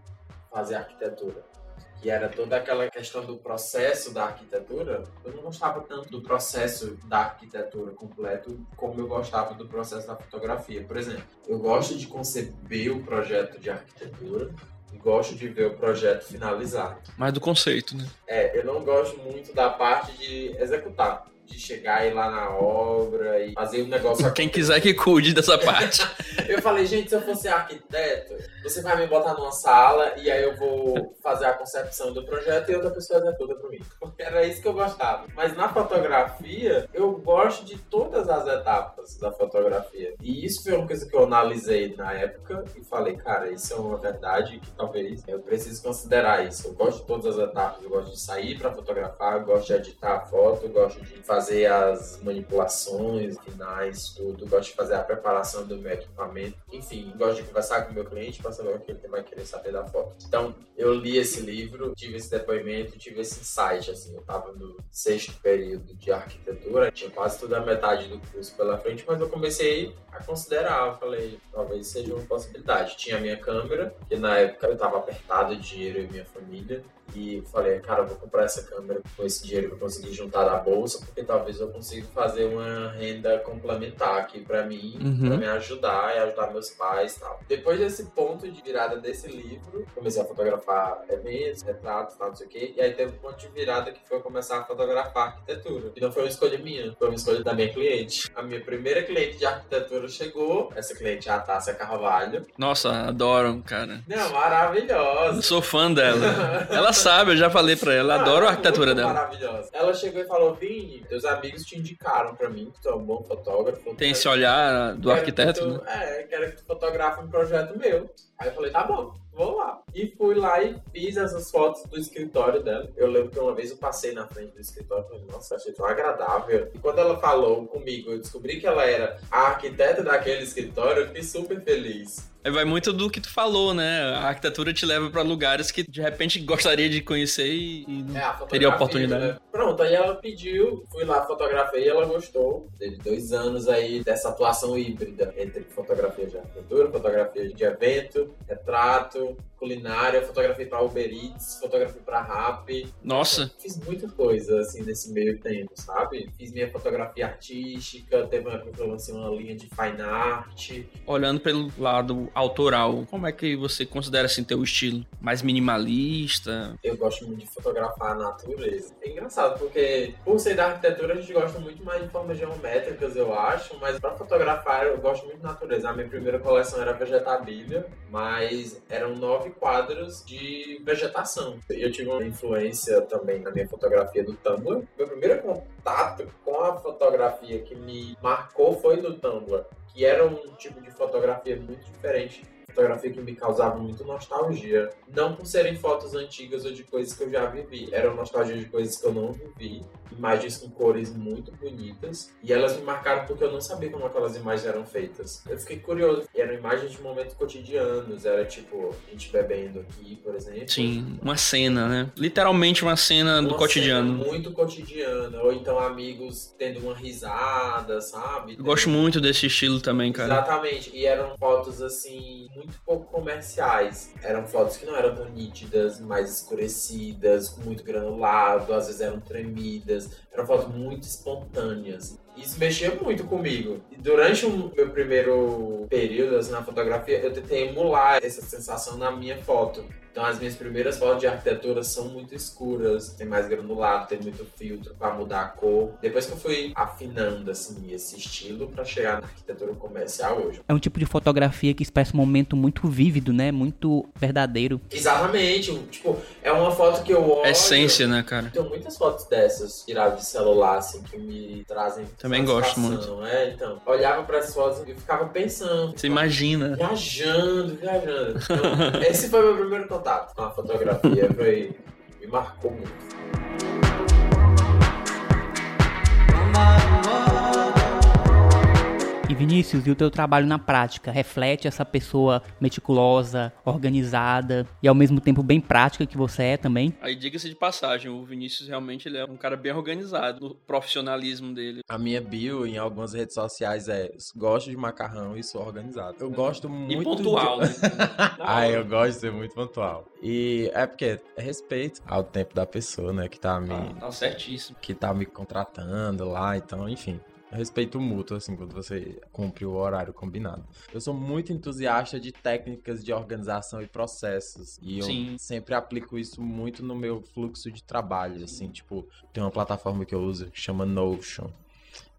fazer arquitetura que era toda aquela questão do processo da arquitetura, eu não gostava tanto do processo da arquitetura completo como eu gostava do processo da fotografia. Por exemplo, eu gosto de conceber o projeto de arquitetura, e gosto de ver o projeto finalizado. Mais do conceito, né? É, eu não gosto muito da parte de executar de chegar e ir lá na obra e fazer um negócio. Quem quiser que cuide dessa parte. eu falei, gente, se eu fosse arquiteto, você vai me botar numa sala e aí eu vou fazer a concepção do projeto e outra pessoa executa pra mim. Era isso que eu gostava. Mas na fotografia, eu gosto de todas as etapas da fotografia. E isso foi uma coisa que eu analisei na época e falei, cara, isso é uma verdade que talvez eu precise considerar isso. Eu gosto de todas as etapas, eu gosto de sair para fotografar, gosto de editar a foto, gosto de fazer as manipulações finais, tudo, gosto de fazer a preparação do meu equipamento, enfim, gosto de conversar com o meu cliente para saber o que ele vai querer saber da foto. Então, eu li esse livro, tive esse depoimento, tive esse insight, assim, eu estava no sexto período de arquitetura, tinha quase toda a metade do curso pela frente, mas eu comecei a considerar, eu falei, talvez seja uma possibilidade. Tinha a minha câmera, que na época eu estava apertado de dinheiro e minha família, e falei, cara, vou comprar essa câmera com esse dinheiro que eu consegui juntar da bolsa, porque talvez eu consiga fazer uma renda complementar aqui para mim, uhum. para me ajudar e ajudar meus pais e tal. Depois desse ponto de virada desse livro, comecei a fotografar eventos, retratos, tal, não sei o quê, e aí teve um ponto de virada que foi começar a fotografar arquitetura. E não foi uma escolha minha, foi uma escolha da minha cliente. A minha primeira cliente de arquitetura chegou, essa cliente é a Tássia Carvalho. Nossa, adoro, cara. Não, maravilhosa. Eu sou fã dela. ela sabe, eu já falei pra ela, ah, adoro a arquitetura dela. Maravilhosa. Ela chegou e falou: Vini, teus amigos te indicaram pra mim que tu é um bom fotógrafo. Tem esse olhar do arquiteto, tu, né? É, quero que tu fotografe um projeto meu. Aí eu falei: tá bom vou lá. E fui lá e fiz essas fotos do escritório dela. Eu lembro que uma vez eu passei na frente do escritório e falei, nossa, achei tão agradável. E quando ela falou comigo, eu descobri que ela era a arquiteta daquele escritório, eu fiquei super feliz. Vai muito do que tu falou, né? A arquitetura te leva para lugares que de repente gostaria de conhecer e, não é, teria oportunidade. Né? Pronto, aí ela pediu, fui lá, fotografei e ela gostou. Teve dois anos aí dessa atuação híbrida entre fotografia de arquitetura, fotografia de evento, retrato, you. Culinária, fotografei para Uber Eats, fotografei para Rap. Nossa! Fiz muita coisa assim nesse meio tempo, sabe? Fiz minha fotografia artística, teve uma época que eu lancei uma linha de fine art. Olhando pelo lado autoral, como é que você considera assim teu estilo? Mais minimalista? Eu gosto muito de fotografar a natureza. É engraçado porque por ser da arquitetura a gente gosta muito mais de formas geométricas, eu acho, mas para fotografar eu gosto muito de natureza. A minha primeira coleção era vegetabilia, mas eram nove quadros de vegetação. Eu tive uma influência também na minha fotografia do Tumblr. Meu primeiro contato com a fotografia que me marcou foi no Tumblr, que era um tipo de fotografia muito diferente fotografia que me causava muito nostalgia. Não por serem fotos antigas ou de coisas que eu já vivi. Era nostalgia de coisas que eu não vivi. Imagens com cores muito bonitas. E elas me marcaram porque eu não sabia como aquelas imagens eram feitas. Eu fiquei curioso. E eram imagens de momentos cotidianos. Era tipo, a gente bebendo aqui, por exemplo. Sim, uma cena, né? Literalmente uma cena uma do cotidiano. Cena muito cotidiana. Ou então amigos tendo uma risada, sabe? Eu gosto muito desse estilo também, cara. Exatamente. E eram fotos assim, muito pouco comerciais. Eram fotos que não eram tão nítidas, mais escurecidas, com muito granulado, às vezes eram tremidas. Eram fotos muito espontâneas. Isso mexia muito comigo. E durante o meu primeiro período assim, na fotografia, eu tentei emular essa sensação na minha foto. Então as minhas primeiras fotos de arquitetura são muito escuras, tem mais granulado, tem muito filtro para mudar a cor. Depois que eu fui afinando assim esse estilo para chegar na arquitetura comercial hoje. É um tipo de fotografia que expressa um momento muito vívido, né? Muito verdadeiro. Exatamente. Tipo, é É uma foto que eu olho. Essência, né, cara? Tenho muitas fotos dessas tiradas de celular, assim, que me trazem. Também gosto muito. É, então. Olhava para as fotos e ficava pensando. Você imagina. Viajando, viajando. Então, esse foi meu primeiro contato com a fotografia. Foi. Me marcou muito. E Vinícius, e o teu trabalho na prática reflete essa pessoa meticulosa, organizada e ao mesmo tempo bem prática que você é também? Aí diga-se de passagem, o Vinícius realmente ele é um cara bem organizado no profissionalismo dele. A minha bio em algumas redes sociais é gosto de macarrão e sou organizado. Eu gosto muito e pontual, de... né? ah, eu gosto de ser muito pontual. E é porque é respeito ao tempo da pessoa, né, que tá me ah, tá certíssimo. Que tá me contratando lá, então, enfim respeito mútuo, assim, quando você cumpre o horário combinado. Eu sou muito entusiasta de técnicas de organização e processos. E eu Sim. sempre aplico isso muito no meu fluxo de trabalho, assim, tipo, tem uma plataforma que eu uso que chama Notion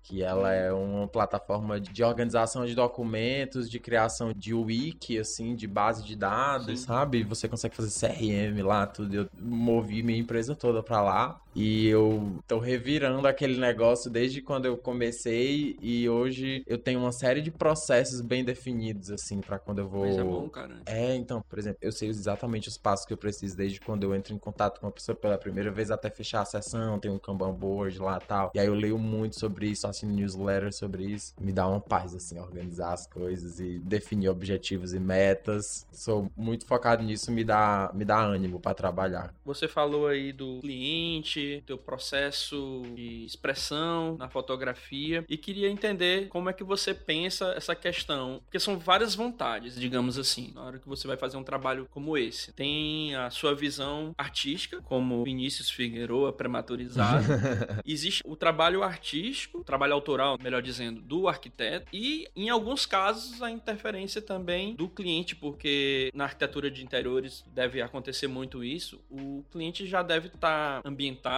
que ela é uma plataforma de organização de documentos, de criação de wiki, assim, de base de dados, Sim. sabe? Você consegue fazer CRM lá, tudo. Eu movi minha empresa toda para lá. E eu tô revirando aquele negócio desde quando eu comecei e hoje eu tenho uma série de processos bem definidos, assim, para quando eu vou. Mas é bom, cara. É, então, por exemplo, eu sei exatamente os passos que eu preciso desde quando eu entro em contato com uma pessoa pela primeira vez até fechar a sessão, tem um Kanban board lá tal. E aí eu leio muito sobre isso, assino newsletter sobre isso. Me dá uma paz, assim, organizar as coisas e definir objetivos e metas. Sou muito focado nisso, me dá, me dá ânimo para trabalhar. Você falou aí do cliente teu processo de expressão na fotografia e queria entender como é que você pensa essa questão, porque são várias vontades, digamos assim, na hora que você vai fazer um trabalho como esse. Tem a sua visão artística, como Vinícius Figueroa, prematurizado. Existe o trabalho artístico, o trabalho autoral, melhor dizendo, do arquiteto e, em alguns casos, a interferência também do cliente, porque na arquitetura de interiores deve acontecer muito isso. O cliente já deve estar tá ambientado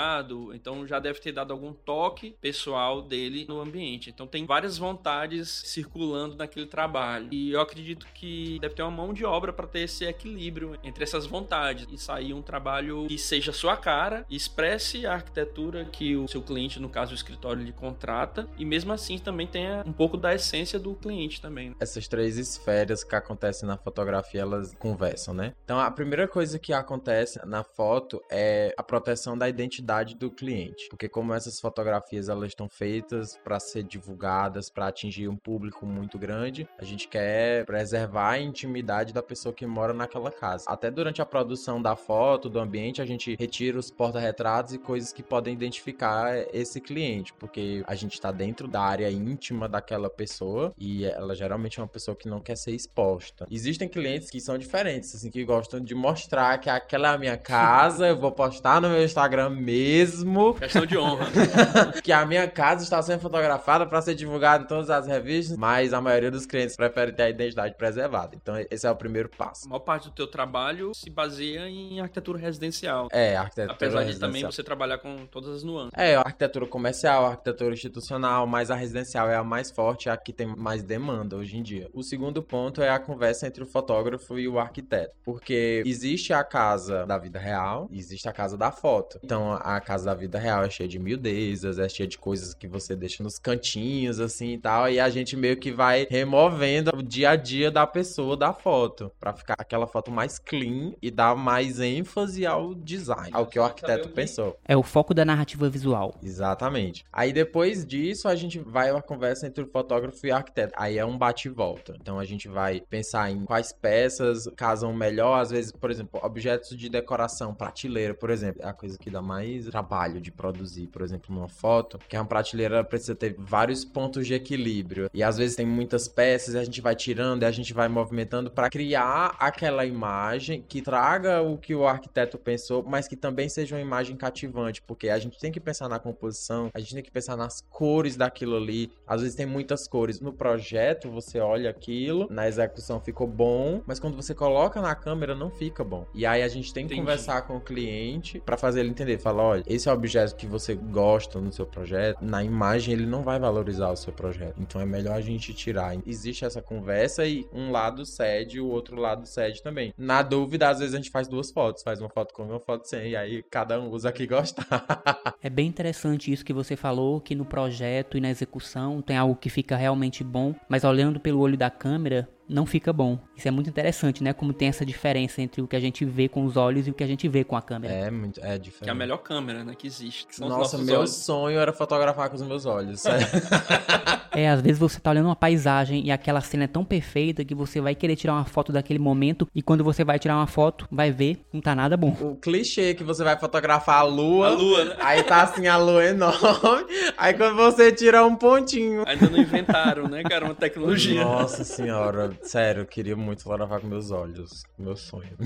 então já deve ter dado algum toque pessoal dele no ambiente. Então tem várias vontades circulando naquele trabalho. E eu acredito que deve ter uma mão de obra para ter esse equilíbrio entre essas vontades e sair um trabalho que seja sua cara, expresse a arquitetura que o seu cliente, no caso o escritório, lhe contrata e mesmo assim também tenha um pouco da essência do cliente também. Essas três esferas que acontecem na fotografia, elas conversam, né? Então a primeira coisa que acontece na foto é a proteção da identidade identidade do cliente, porque como essas fotografias elas estão feitas para ser divulgadas, para atingir um público muito grande, a gente quer preservar a intimidade da pessoa que mora naquela casa. Até durante a produção da foto, do ambiente, a gente retira os porta-retratos e coisas que podem identificar esse cliente, porque a gente está dentro da área íntima daquela pessoa e ela geralmente é uma pessoa que não quer ser exposta. Existem clientes que são diferentes, assim, que gostam de mostrar que aquela é a minha casa, eu vou postar no meu Instagram mesmo mesmo. Questão de honra. que a minha casa está sendo fotografada para ser divulgada em todas as revistas, mas a maioria dos clientes prefere ter a identidade preservada. Então, esse é o primeiro passo. A maior parte do teu trabalho se baseia em arquitetura residencial. É, arquitetura Apesar de também você trabalhar com todas as nuances. É, arquitetura comercial, arquitetura institucional, mas a residencial é a mais forte, é a que tem mais demanda hoje em dia. O segundo ponto é a conversa entre o fotógrafo e o arquiteto, porque existe a casa da vida real, existe a casa da foto. Então, a casa da vida real é cheia de miudezas, é cheia de coisas que você deixa nos cantinhos, assim e tal. E a gente meio que vai removendo o dia a dia da pessoa da foto, para ficar aquela foto mais clean e dar mais ênfase ao design, ao que o arquiteto pensou. É o foco da narrativa visual. Exatamente. Aí depois disso, a gente vai uma conversa entre o fotógrafo e o arquiteto. Aí é um bate e volta. Então a gente vai pensar em quais peças casam melhor, às vezes, por exemplo, objetos de decoração, prateleira, por exemplo, é a coisa que dá mais trabalho de produzir, por exemplo, numa foto, que é uma prateleira precisa ter vários pontos de equilíbrio. E às vezes tem muitas peças, a gente vai tirando, e a gente vai movimentando para criar aquela imagem que traga o que o arquiteto pensou, mas que também seja uma imagem cativante, porque a gente tem que pensar na composição, a gente tem que pensar nas cores daquilo ali. Às vezes tem muitas cores. No projeto você olha aquilo, na execução ficou bom, mas quando você coloca na câmera não fica bom. E aí a gente tem que Entendi. conversar com o cliente para fazer ele entender, falar fala, olha, esse objeto que você gosta no seu projeto, na imagem ele não vai valorizar o seu projeto. Então é melhor a gente tirar. Existe essa conversa e um lado cede, o outro lado cede também. Na dúvida, às vezes a gente faz duas fotos, faz uma foto com uma foto sem, e aí cada um usa que gostar. é bem interessante isso que você falou, que no projeto e na execução tem algo que fica realmente bom, mas olhando pelo olho da câmera, não fica bom. Isso é muito interessante, né? Como tem essa diferença entre o que a gente vê com os olhos e o que a gente vê com a câmera. É, muito, é diferente. Que é a melhor câmera, né, que existe. Que Nossa, meu olhos. sonho era fotografar com os meus olhos. é, às vezes você tá olhando uma paisagem e aquela cena é tão perfeita que você vai querer tirar uma foto daquele momento e quando você vai tirar uma foto, vai ver, não tá nada bom. O clichê que você vai fotografar a lua. A lua, né? Aí tá assim a lua enorme. Aí quando você tira um pontinho. Ainda não inventaram, né, cara? Uma tecnologia. Nossa senhora, sério, eu queria muito fotografar com meus olhos. Meu sonho.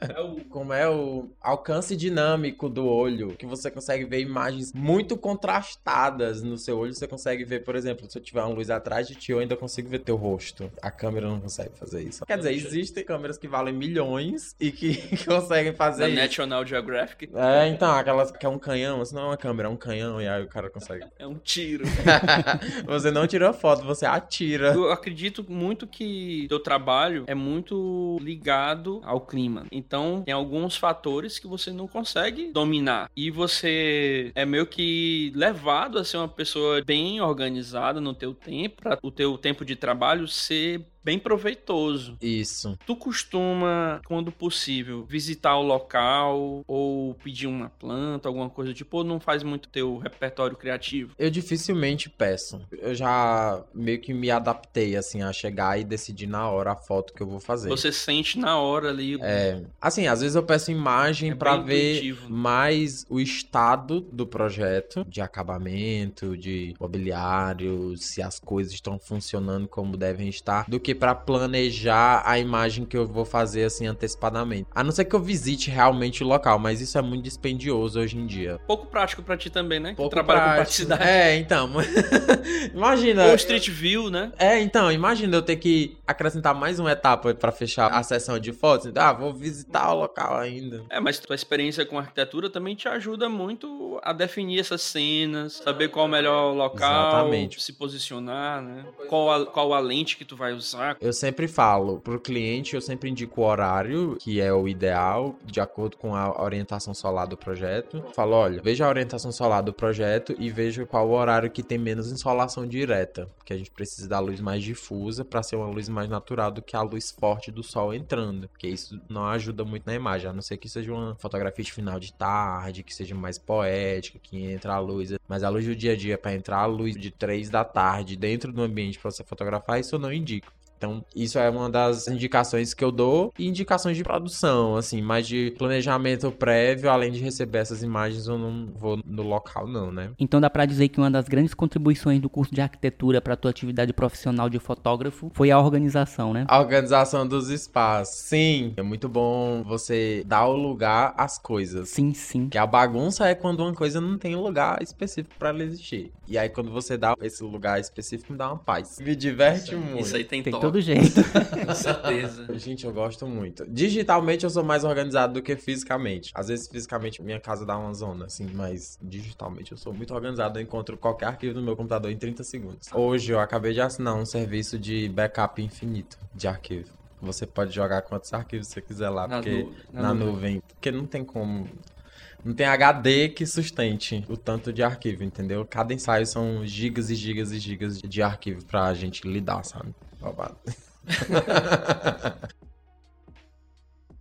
É o... Como é o alcance dinâmico do olho, que você consegue ver imagens muito contrastadas no seu olho. Você consegue ver, por exemplo, se eu tiver uma luz atrás de ti, eu ainda consigo ver teu rosto. A câmera não consegue fazer isso. Quer dizer, existem câmeras que valem milhões e que conseguem fazer isso. National Geographic. É, então, aquelas que é um canhão, isso não é uma câmera, é um canhão, e aí o cara consegue. É um tiro. você não tira foto, você atira. Eu acredito muito que teu trabalho é muito ligado ao clima. Então, tem alguns fatores que você não consegue dominar. E você é meio que levado a ser uma pessoa bem organizada no teu tempo, para o teu tempo de trabalho ser bem proveitoso. Isso. Tu costuma, quando possível, visitar o local ou pedir uma planta, alguma coisa tipo, ou não faz muito teu repertório criativo? Eu dificilmente peço. Eu já meio que me adaptei, assim, a chegar e decidir na hora a foto que eu vou fazer. Você sente na hora ali. É. Assim, às vezes eu peço imagem é para ver intuitivo. mais o estado do projeto, de acabamento, de mobiliário, se as coisas estão funcionando como devem estar, do que para planejar a imagem que eu vou fazer assim antecipadamente. A não ser que eu visite realmente o local, mas isso é muito dispendioso hoje em dia. Pouco prático para ti também, né? Pouco trabalho prático. com praticidade. É, então. imagina. Ou Street View, né? É, então, imagina eu ter que acrescentar mais uma etapa para fechar a sessão de fotos. Ah, vou visitar o local ainda. É, mas tua experiência com arquitetura também te ajuda muito a definir essas cenas, saber qual é o melhor local, Exatamente. se posicionar, né? Qual a, qual a lente que tu vai usar eu sempre falo pro cliente, eu sempre indico o horário, que é o ideal, de acordo com a orientação solar do projeto. Falo, olha, veja a orientação solar do projeto e veja qual o horário que tem menos insolação direta, porque a gente precisa da luz mais difusa para ser uma luz mais natural do que a luz forte do sol entrando, porque isso não ajuda muito na imagem, a não ser que seja uma fotografia de final de tarde, que seja mais poética, que entra a luz, mas a luz do dia a dia para entrar a luz de 3 da tarde dentro do ambiente para você fotografar, isso eu não indico. Então, isso é uma das indicações que eu dou e indicações de produção, assim, mais de planejamento prévio, além de receber essas imagens, eu não vou no local não, né? Então dá para dizer que uma das grandes contribuições do curso de arquitetura para a tua atividade profissional de fotógrafo foi a organização, né? A organização dos espaços. Sim, é muito bom você dar o lugar às coisas. Sim, sim. Que a bagunça é quando uma coisa não tem um lugar específico para ela existir. E aí quando você dá esse lugar específico, me dá uma paz. Me diverte isso, muito. Isso aí tem, tem top todo jeito. Com certeza. Gente, eu gosto muito. Digitalmente eu sou mais organizado do que fisicamente. Às vezes fisicamente minha casa dá uma zona, assim, mas digitalmente eu sou muito organizado. Eu encontro qualquer arquivo no meu computador em 30 segundos. Hoje eu acabei de assinar um serviço de backup infinito de arquivo. Você pode jogar quantos arquivos você quiser lá, na porque na, na nuvem. nuvem. Porque não tem como não tem HD que sustente o tanto de arquivo, entendeu? Cada ensaio são gigas e gigas e gigas de arquivo pra gente lidar, sabe? Babado.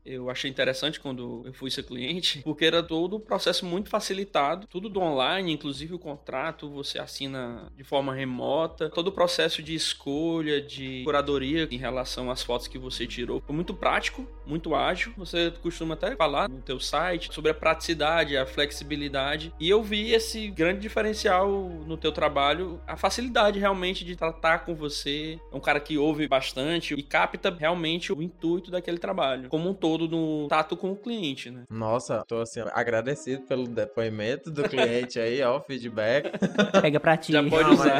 eu achei interessante quando eu fui ser cliente, porque era todo o processo muito facilitado, tudo do online, inclusive o contrato você assina de forma remota, todo o processo de escolha, de curadoria em relação às fotos que você tirou. Foi muito prático, muito ágil. Você costuma até falar no teu site sobre a praticidade, a flexibilidade, e eu vi esse grande diferencial no teu trabalho, a facilidade realmente de tratar com você. É um cara que ouve bastante e capta realmente o intuito daquele trabalho, como um todo no tato com o cliente, né? Nossa, tô assim, agradecido pelo depoimento do cliente aí, ó, o feedback. Pega pra ti. Já pode usar.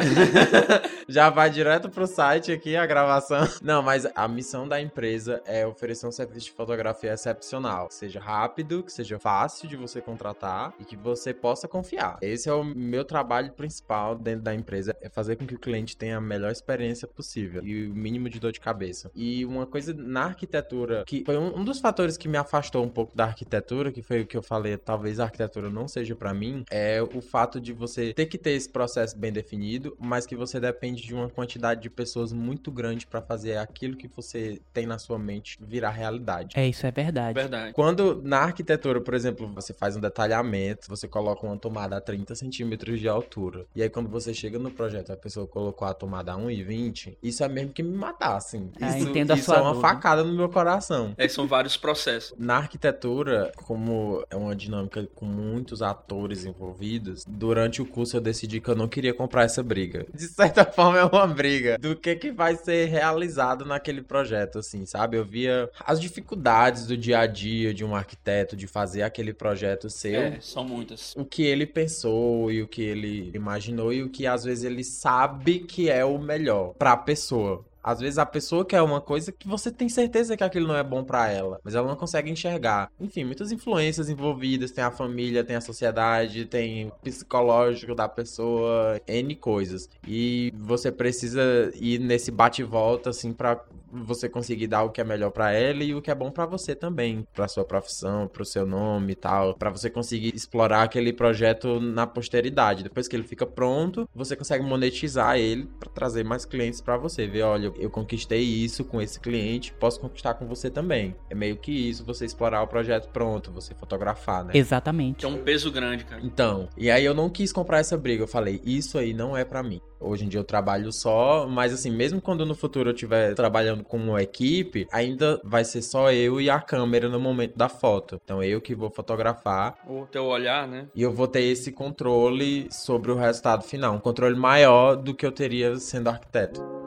Já vai direto pro site aqui a gravação. Não, mas a missão da empresa é oferecer um serviço equipes de fotografia excepcional. Que seja rápido, que seja fácil de você contratar e que você possa confiar. Esse é o meu trabalho principal dentro da empresa, é fazer com que o cliente tenha a melhor experiência possível e o mínimo de dor de cabeça. E uma coisa na arquitetura, que foi um, um dos fatores que me afastou um pouco da arquitetura, que foi o que eu falei, talvez a arquitetura não seja para mim, é o fato de você ter que ter esse processo bem definido, mas que você depende de uma quantidade de pessoas muito grande para fazer aquilo que você tem na sua mente virar realidade. É, isso é verdade. Verdade. Quando na arquitetura, por exemplo, você faz um detalhamento, você coloca uma tomada a 30 centímetros de altura, e aí quando você chega no projeto a pessoa colocou a tomada a 1,20, isso é mesmo que me matar, assim. Ah, Isso, entendo a isso sua é uma dor, né? facada no meu coração. É, são vários processos. Na arquitetura, como é uma dinâmica com muitos atores envolvidos, durante o curso eu decidi que eu não queria comprar essa briga. De certa forma é uma briga do que que vai ser realizado naquele projeto, assim, sabe? Eu via as dificuldades do dia a dia de um arquiteto de fazer aquele projeto seu É, são muitas. o que ele pensou e o que ele imaginou e o que às vezes ele sabe que é o melhor pra pessoa. Às vezes a pessoa quer uma coisa que você tem certeza que aquilo não é bom pra ela, mas ela não consegue enxergar. Enfim, muitas influências envolvidas, tem a família, tem a sociedade, tem o psicológico da pessoa, N coisas. E você precisa ir nesse bate e volta assim pra você conseguir dar o que é melhor pra ela e o que é bom pra você também, pra sua profissão, pro seu nome e tal, Pra você conseguir explorar aquele projeto na posteridade. Depois que ele fica pronto, você consegue monetizar ele pra trazer mais clientes pra você. Ver, olha, eu conquistei isso com esse cliente, posso conquistar com você também. É meio que isso, você explorar o projeto pronto, você fotografar, né? Exatamente. Que é um peso grande, cara. Então, e aí eu não quis comprar essa briga. Eu falei, isso aí não é pra mim. Hoje em dia eu trabalho só, mas assim, mesmo quando no futuro eu estiver trabalhando com uma equipe, ainda vai ser só eu e a câmera no momento da foto. Então eu que vou fotografar O teu olhar, né? e eu vou ter esse controle sobre o resultado final, um controle maior do que eu teria sendo arquiteto.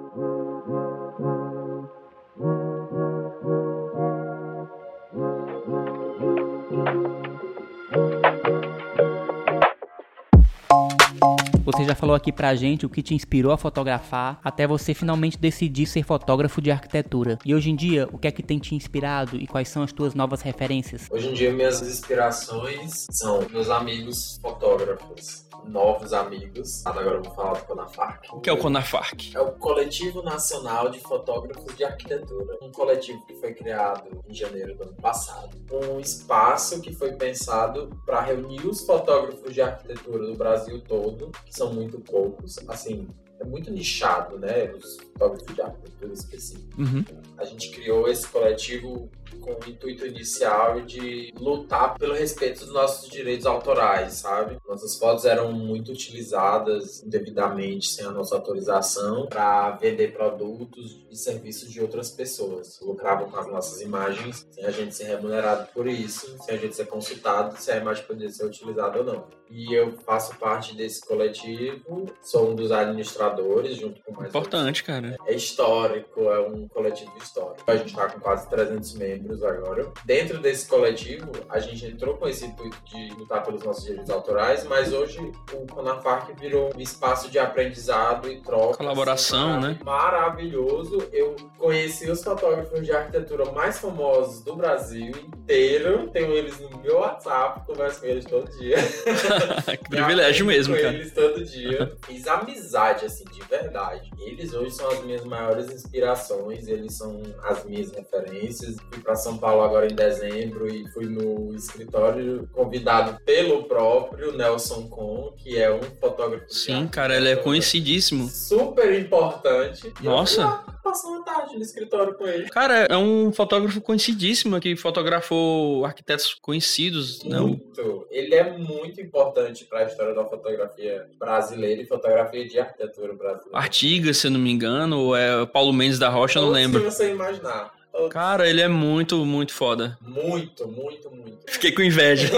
Você já falou aqui pra gente o que te inspirou a fotografar até você finalmente decidir ser fotógrafo de arquitetura. E hoje em dia, o que é que tem te inspirado e quais são as tuas novas referências? Hoje em dia, minhas inspirações são meus amigos fotógrafos, novos amigos. Agora eu vou falar do Conafarc. O que é o Conafarc? É o Coletivo Nacional de Fotógrafos de Arquitetura. Um coletivo que foi criado em janeiro do ano passado. Um espaço que foi pensado para reunir os fotógrafos de arquitetura do Brasil todo, que são muito poucos. Assim, é muito nichado, né? Os fotógrafos de arquitetura específicos. Uhum. A gente criou esse coletivo com o intuito inicial de lutar pelo respeito dos nossos direitos autorais, sabe? Nossas fotos eram muito utilizadas indevidamente, sem a nossa autorização, para vender produtos e serviços de outras pessoas. Lucravam com as nossas imagens, sem a gente ser remunerado por isso, sem a gente ser consultado se a imagem poderia ser utilizada ou não. E eu faço parte desse coletivo, sou um dos administradores, junto com mais Importante, cara. é histórico, é um coletivo histórico. A gente está com quase 300 membros agora. Dentro desse coletivo, a gente entrou com esse intuito de lutar pelos nossos direitos autorais, mas hoje o Conafarc virou um espaço de aprendizado e troca. Colaboração, assim, né? Maravilhoso. Eu conheci os fotógrafos de arquitetura mais famosos do Brasil inteiro. Tenho eles no meu WhatsApp, converso com eles todo dia. que privilégio Me mesmo, com cara. eles todo dia. Fiz amizade, assim, de verdade. Eles hoje são as minhas maiores inspirações, eles são as minhas referências. Fui pra São Paulo agora em dezembro e fui no escritório convidado pelo próprio Nelson Con, que é um fotógrafo. Sim, cara, ele é arquitetura conhecidíssimo. Super importante. Nossa. lá, Passou uma tarde no escritório com ele. Cara, é um fotógrafo conhecidíssimo que fotografou arquitetos conhecidos, não? Muito. Ele é muito importante para a história da fotografia brasileira e fotografia de arquitetura brasileira. Artigas, se eu não me engano, ou é Paulo Mendes da Rocha, eu não lembro. que você imaginar. Cara, ele é muito, muito foda. Muito, muito, muito. Fiquei com inveja.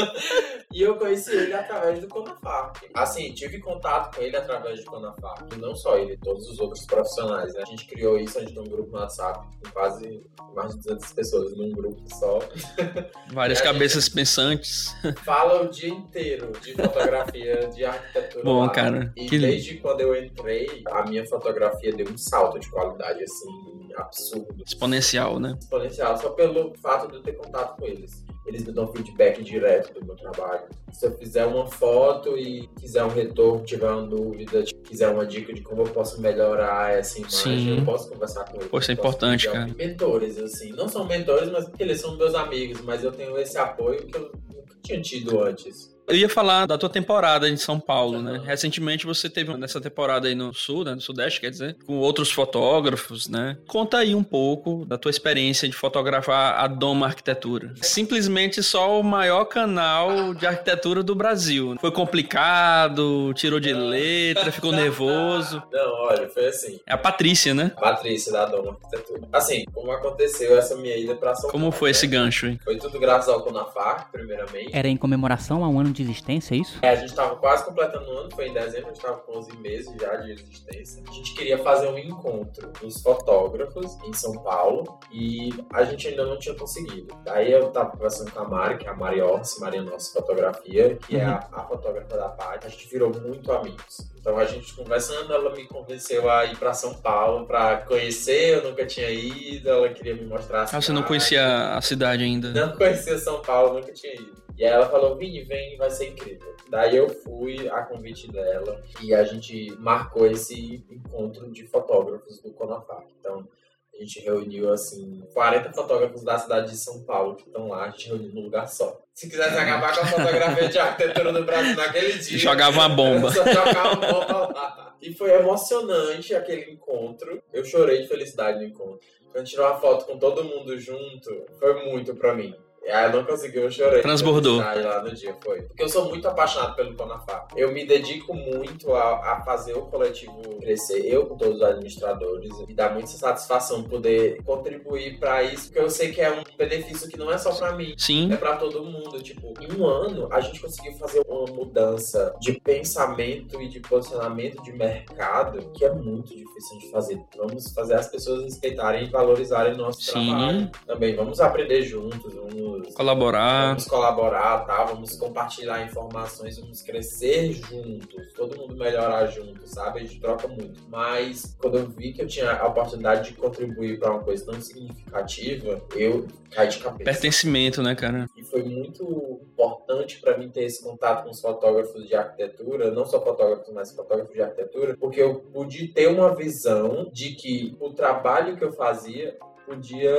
e eu conheci ele através do Conafarc. Assim, tive contato com ele através do Conafarc. E não só ele, todos os outros profissionais, né? A gente criou isso, a gente tem um grupo no WhatsApp com quase mais de 200 pessoas num grupo só. Várias cabeças pensantes. Fala o dia inteiro de fotografia, de arquitetura. Bom, lá. cara. E desde quando eu entrei, a minha fotografia deu um salto de qualidade, assim, absurdo. Exponencial, né? Exponencial, só pelo fato de eu ter contato com eles. Eles me dão feedback direto do meu trabalho. Se eu fizer uma foto e quiser um retorno, tiver uma dúvida, quiser uma dica de como eu posso melhorar essa imagem, Sim. eu posso conversar com eles. Isso é importante, cara. Mentores, assim. Não são mentores, mas eles são meus amigos, mas eu tenho esse apoio que eu nunca tinha tido antes. Eu ia falar da tua temporada em São Paulo, né? Recentemente você teve nessa temporada aí no sul, né? No Sudeste, quer dizer, com outros fotógrafos, né? Conta aí um pouco da tua experiência de fotografar a Doma Arquitetura. Simplesmente só o maior canal de arquitetura do Brasil. Foi complicado, tirou de letra, ficou nervoso. Não, olha, foi assim. É a Patrícia, né? Patrícia da Doma Arquitetura. Assim, como aconteceu essa minha ida pra São Paulo? Como foi né? esse gancho, hein? Foi tudo graças ao Conafar, primeiramente. Era em comemoração a um ano de existência, é isso? É, a gente estava quase completando um ano, foi em dezembro, a gente estava com 11 meses já de existência. A gente queria fazer um encontro dos fotógrafos em São Paulo e a gente ainda não tinha conseguido. Daí eu estava conversando com a Mari, que é a Mari Orsi, Maria Nossa Fotografia, que uhum. é a, uhum. a, fotógrafa da parte. A gente virou muito amigos. Então a gente conversando, ela me convenceu a ir para São Paulo para conhecer, eu nunca tinha ido, ela queria me mostrar a cidade. Ah, você não conhecia a cidade ainda? Não conhecia São Paulo, nunca tinha ido. E aí ela falou, Vini, vem, vai ser incrível. Daí eu fui a convite dela e a gente marcou esse encontro de fotógrafos do Conafac. Então, a gente reuniu, assim, 40 fotógrafos da cidade de São Paulo que estão lá, a gente reuniu num lugar só. Se quisesse acabar com a fotografia de arquitetura do Brasil naquele dia... Jogava uma bomba. Só jogava uma bomba lá. E foi emocionante aquele encontro. Eu chorei de felicidade no encontro. Quando tirou uma foto com todo mundo junto, foi muito pra mim. Ah, eu não consegui, eu chorei. Transbordou. lá no dia, foi. Porque eu sou muito apaixonado pelo Conafá. Eu me dedico muito a, a, fazer o coletivo crescer, eu com todos os administradores. Me dá muita satisfação poder contribuir para isso, porque eu sei que é um benefício que não é só para mim. Sim. É para todo mundo. Tipo, em um ano, a gente conseguiu fazer uma mudança de pensamento e de posicionamento de mercado que é muito difícil de fazer. Vamos fazer as pessoas respeitarem e valorizarem o nosso Sim. trabalho. Também vamos aprender juntos, vamos vamos colaborar, vamos colaborar, tá? Vamos compartilhar informações, vamos crescer juntos, todo mundo melhorar junto, sabe? A gente troca muito. Mas quando eu vi que eu tinha a oportunidade de contribuir para uma coisa tão significativa, eu caí de cabeça. Pertencimento, né, cara? E foi muito importante para mim ter esse contato com os fotógrafos de arquitetura, não só fotógrafos, mas fotógrafos de arquitetura, porque eu pude ter uma visão de que o trabalho que eu fazia podia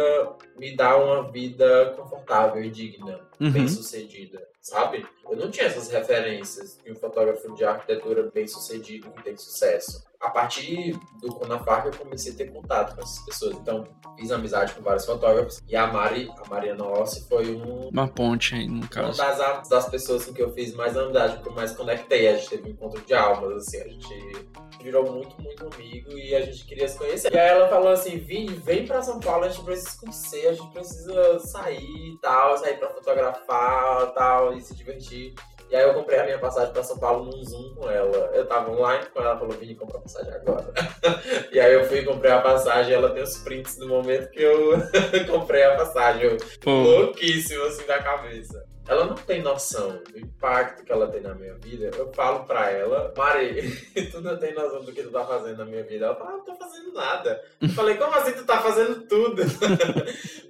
me dar uma vida confortável e digna, uhum. bem sucedida, sabe? Eu não tinha essas referências de um fotógrafo de arquitetura bem sucedido que tem sucesso. A partir do Conafar eu comecei a ter contato com essas pessoas. Então, fiz amizade com vários fotógrafos. E a Mari, a Mariana Ossi, foi um... Uma ponte aí, no caso. Uma das, das pessoas com que eu fiz mais amizade, que eu mais conectei. A gente teve um encontro de almas, assim. A gente virou muito, muito amigo e a gente queria se conhecer. E aí ela falou assim: Vini, vem pra São Paulo, a gente precisa se conhecer, a gente precisa sair e tal, sair pra fotografar tal, e se divertir. E aí eu comprei a minha passagem pra São Paulo num Zoom com ela. Eu tava online com ela, falou, Vini, compra a passagem agora. e aí eu fui comprei a passagem, ela tem os prints no momento que eu comprei a passagem. Eu, louquíssimo assim da cabeça ela não tem noção do impacto que ela tem na minha vida. Eu falo pra ela, Mari, tu não tem noção do que tu tá fazendo na minha vida. Ela fala, ah, não tô fazendo nada. Eu falei, como assim tu tá fazendo tudo?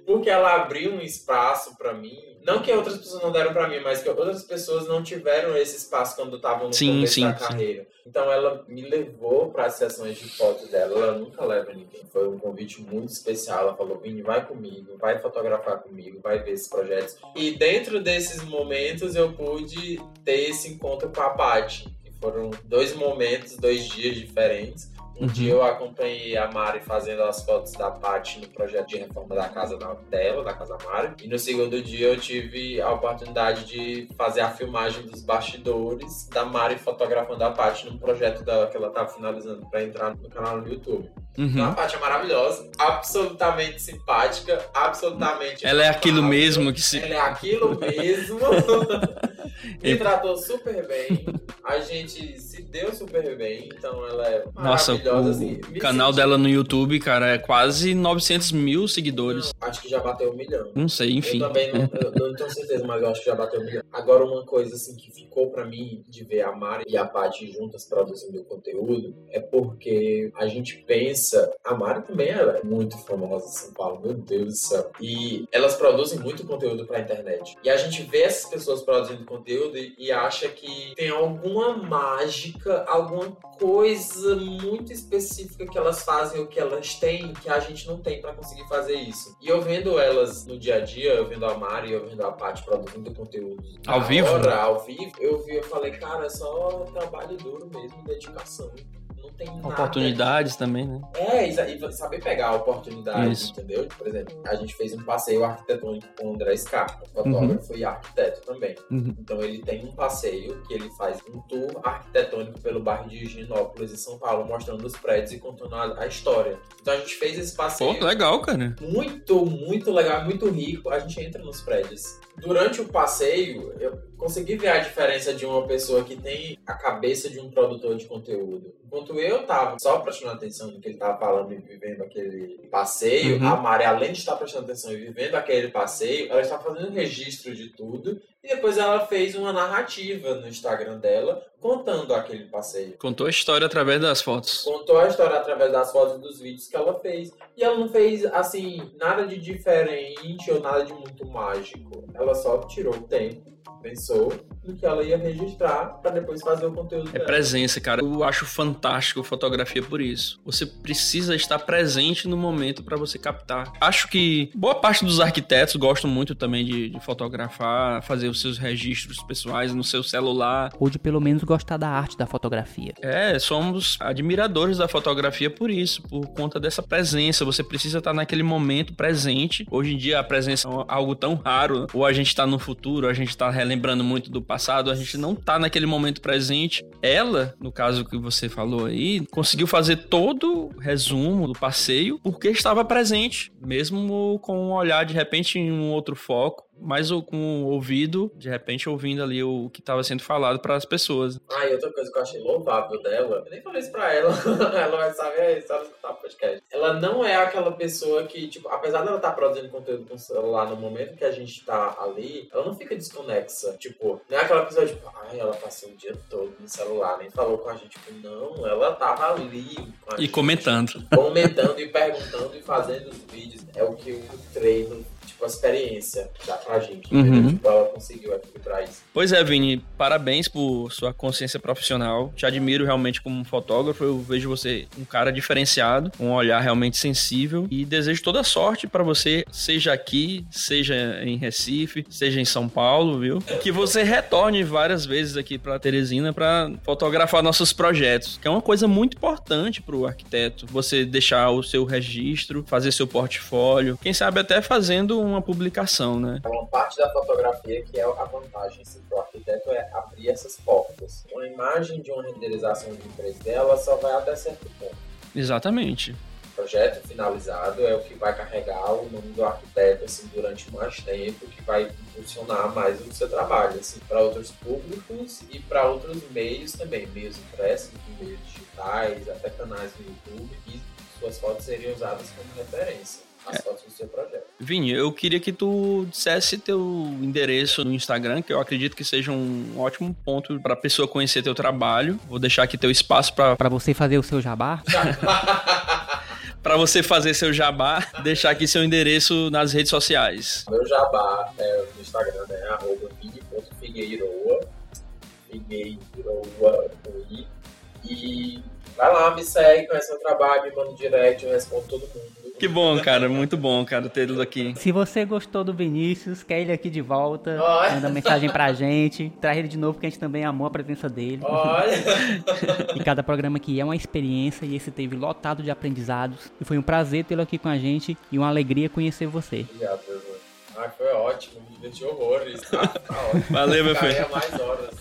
Porque ela abriu um espaço pra mim não que outras pessoas não deram para mim, mas que outras pessoas não tiveram esse espaço quando estavam no sim, começo sim, da carreira. Sim. Então ela me levou para as sessões de fotos dela. Ela nunca leva ninguém. Foi um convite muito especial. Ela falou: Vini, vai comigo, vai fotografar comigo, vai ver esses projetos. E dentro desses momentos eu pude ter esse encontro com a Paty. Foram dois momentos, dois dias diferentes um uhum. dia eu acompanhei a Mari fazendo as fotos da Paty no projeto de reforma da casa dela, da casa Mari. E no segundo dia eu tive a oportunidade de fazer a filmagem dos bastidores da Mari fotografando a Paty num projeto dela que ela estava finalizando para entrar no canal no YouTube. Uhum. Então a Paty é maravilhosa, absolutamente simpática, absolutamente. Ela é aquilo mesmo que se. Ela é aquilo mesmo. Me tratou super bem. A gente se deu super bem. Então ela é Nossa, maravilhosa. o assim. Canal senti- dela no YouTube, cara, é quase 900 mil seguidores. Acho que já bateu um milhão. Não sei, enfim. Eu também não, eu não tenho certeza, mas eu acho que já bateu um milhão. Agora, uma coisa assim que ficou pra mim de ver a Mari e a Paty juntas produzindo conteúdo é porque a gente pensa. A Mari também é muito famosa em São Paulo, meu Deus do céu. E elas produzem muito conteúdo pra internet. E a gente vê essas pessoas produzindo conteúdo e, e acha que tem alguma mágica, alguma coisa muito específica que elas fazem ou que elas têm que a gente não tem pra conseguir fazer isso. E eu vendo elas no dia a dia, eu vendo a Mari, eu vendo a Paty produzindo conteúdo Ao vivo? hora, ao vivo, eu vi, eu falei, cara, é só trabalho duro mesmo, dedicação. Não tem nada. Oportunidades também, né? É, e saber pegar a oportunidade, Isso. entendeu? Por exemplo, a gente fez um passeio arquitetônico com o André Scarpa, fotógrafo e arquiteto também. Uhum. Então ele tem um passeio que ele faz um tour arquitetônico pelo bairro de Higienópolis, em São Paulo, mostrando os prédios e contando a, a história. Então a gente fez esse Pô, passeio legal, cara. muito, muito legal, muito rico. A gente entra nos prédios. Durante o passeio, eu consegui ver a diferença de uma pessoa que tem a cabeça de um produtor de conteúdo. Enquanto eu tava só prestando atenção no que ele tava falando e vivendo aquele passeio, Uhum. a Mari, além de estar prestando atenção e vivendo aquele passeio, ela está fazendo um registro de tudo. E depois ela fez uma narrativa no Instagram dela contando aquele passeio Contou a história através das fotos. contou a história através das fotos e dos vídeos que ela fez. E ela não fez, assim, nada de diferente ou nada de muito mágico. Ela só tirou o tempo, pensou no que ela ia registrar pra depois fazer o conteúdo É dela. presença, cara. Eu acho fantástico fotografia por isso. Você precisa estar presente no momento para você captar. Acho que boa parte dos arquitetos gostam muito também de, de fotografar, fazer os seus registros pessoais no seu celular. Ou de pelo menos gostar da arte da fotografia. É, somos admiradores da fotografia por isso, por conta dessa presença. Você precisa estar naquele momento presente. Hoje em dia a presença é algo tão raro. Ou a gente está no futuro, a gente está relembrando muito do passado, a gente não tá naquele momento presente. Ela, no caso que você falou aí, conseguiu fazer todo o resumo do passeio porque estava presente, mesmo com um olhar de repente em um outro foco. Mas o- com o ouvido, de repente ouvindo ali o que estava sendo falado para as pessoas. Ah, e outra coisa que eu achei louvável dela, eu nem falei isso pra ela, ela vai saber, só escutar podcast. Ela não é aquela pessoa que, tipo, apesar dela estar produzindo conteúdo com o celular no momento que a gente tá ali, ela não fica desconexa. Tipo, não é aquela pessoa, tipo, ai, ela passou o dia todo no celular, nem falou com a gente. Tipo, não, ela tava ali com E gente, comentando. comentando e perguntando e fazendo os vídeos. É o que o treino, tipo, a experiência dá pra gente. Uhum. Tipo, ela conseguiu equilibrar isso. Pois é, Vini, parabéns por sua consciência profissional. Te admiro realmente como um fotógrafo. Eu vejo você um cara diferenciado, um olhar realmente sensível e desejo toda sorte para você, seja aqui, seja em Recife, seja em São Paulo, viu? Que você retorne várias vezes aqui para Teresina para fotografar nossos projetos, que é uma coisa muito importante para o arquiteto. Você deixar o seu registro, fazer seu portfólio, quem sabe até fazendo uma publicação, né? É uma parte da fotografia que é a vantagem assim, para o arquiteto é abrir essas portas. Uma imagem de uma renderização de 3D ela só vai até certo ponto. Exatamente. O projeto finalizado é o que vai carregar o nome do arquiteto assim, durante mais tempo, que vai impulsionar mais o seu trabalho assim, para outros públicos e para outros meios também, meios impressos, meios digitais, até canais no YouTube, e suas fotos seriam usadas como referência. As fotos do seu projeto. Vini, eu queria que tu dissesse teu endereço no Instagram, que eu acredito que seja um ótimo ponto para a pessoa conhecer teu trabalho. Vou deixar aqui teu espaço para Pra você fazer o seu jabá, para você fazer seu jabá, deixar aqui seu endereço nas redes sociais. Meu jabá é, no Instagram é arroba vini.figueiroa, Figueiroa. E vai lá, me segue, conhece meu trabalho, me manda um direct, eu respondo todo mundo. Que bom, cara, muito bom, cara, ter ele aqui. se você gostou do Vinícius, quer ele aqui de volta, Olha. manda mensagem pra gente, traz ele de novo, porque a gente também amou a presença dele. Olha! E cada programa aqui é uma experiência e esse teve lotado de aprendizados. E foi um prazer tê-lo aqui com a gente e uma alegria conhecer você. Obrigado, meu irmão. Ah, foi ótimo, me diverti horrores. Tá, tá ótimo. Valeu, meu filho. Mais horas.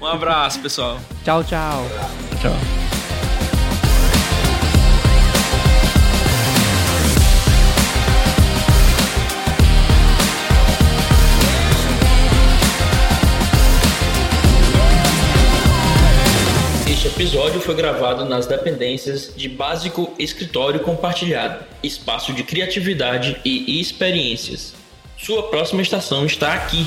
Um abraço, pessoal. Tchau, tchau. Tchau. Episódio foi gravado nas dependências de Básico Escritório Compartilhado, espaço de criatividade e experiências. Sua próxima estação está aqui.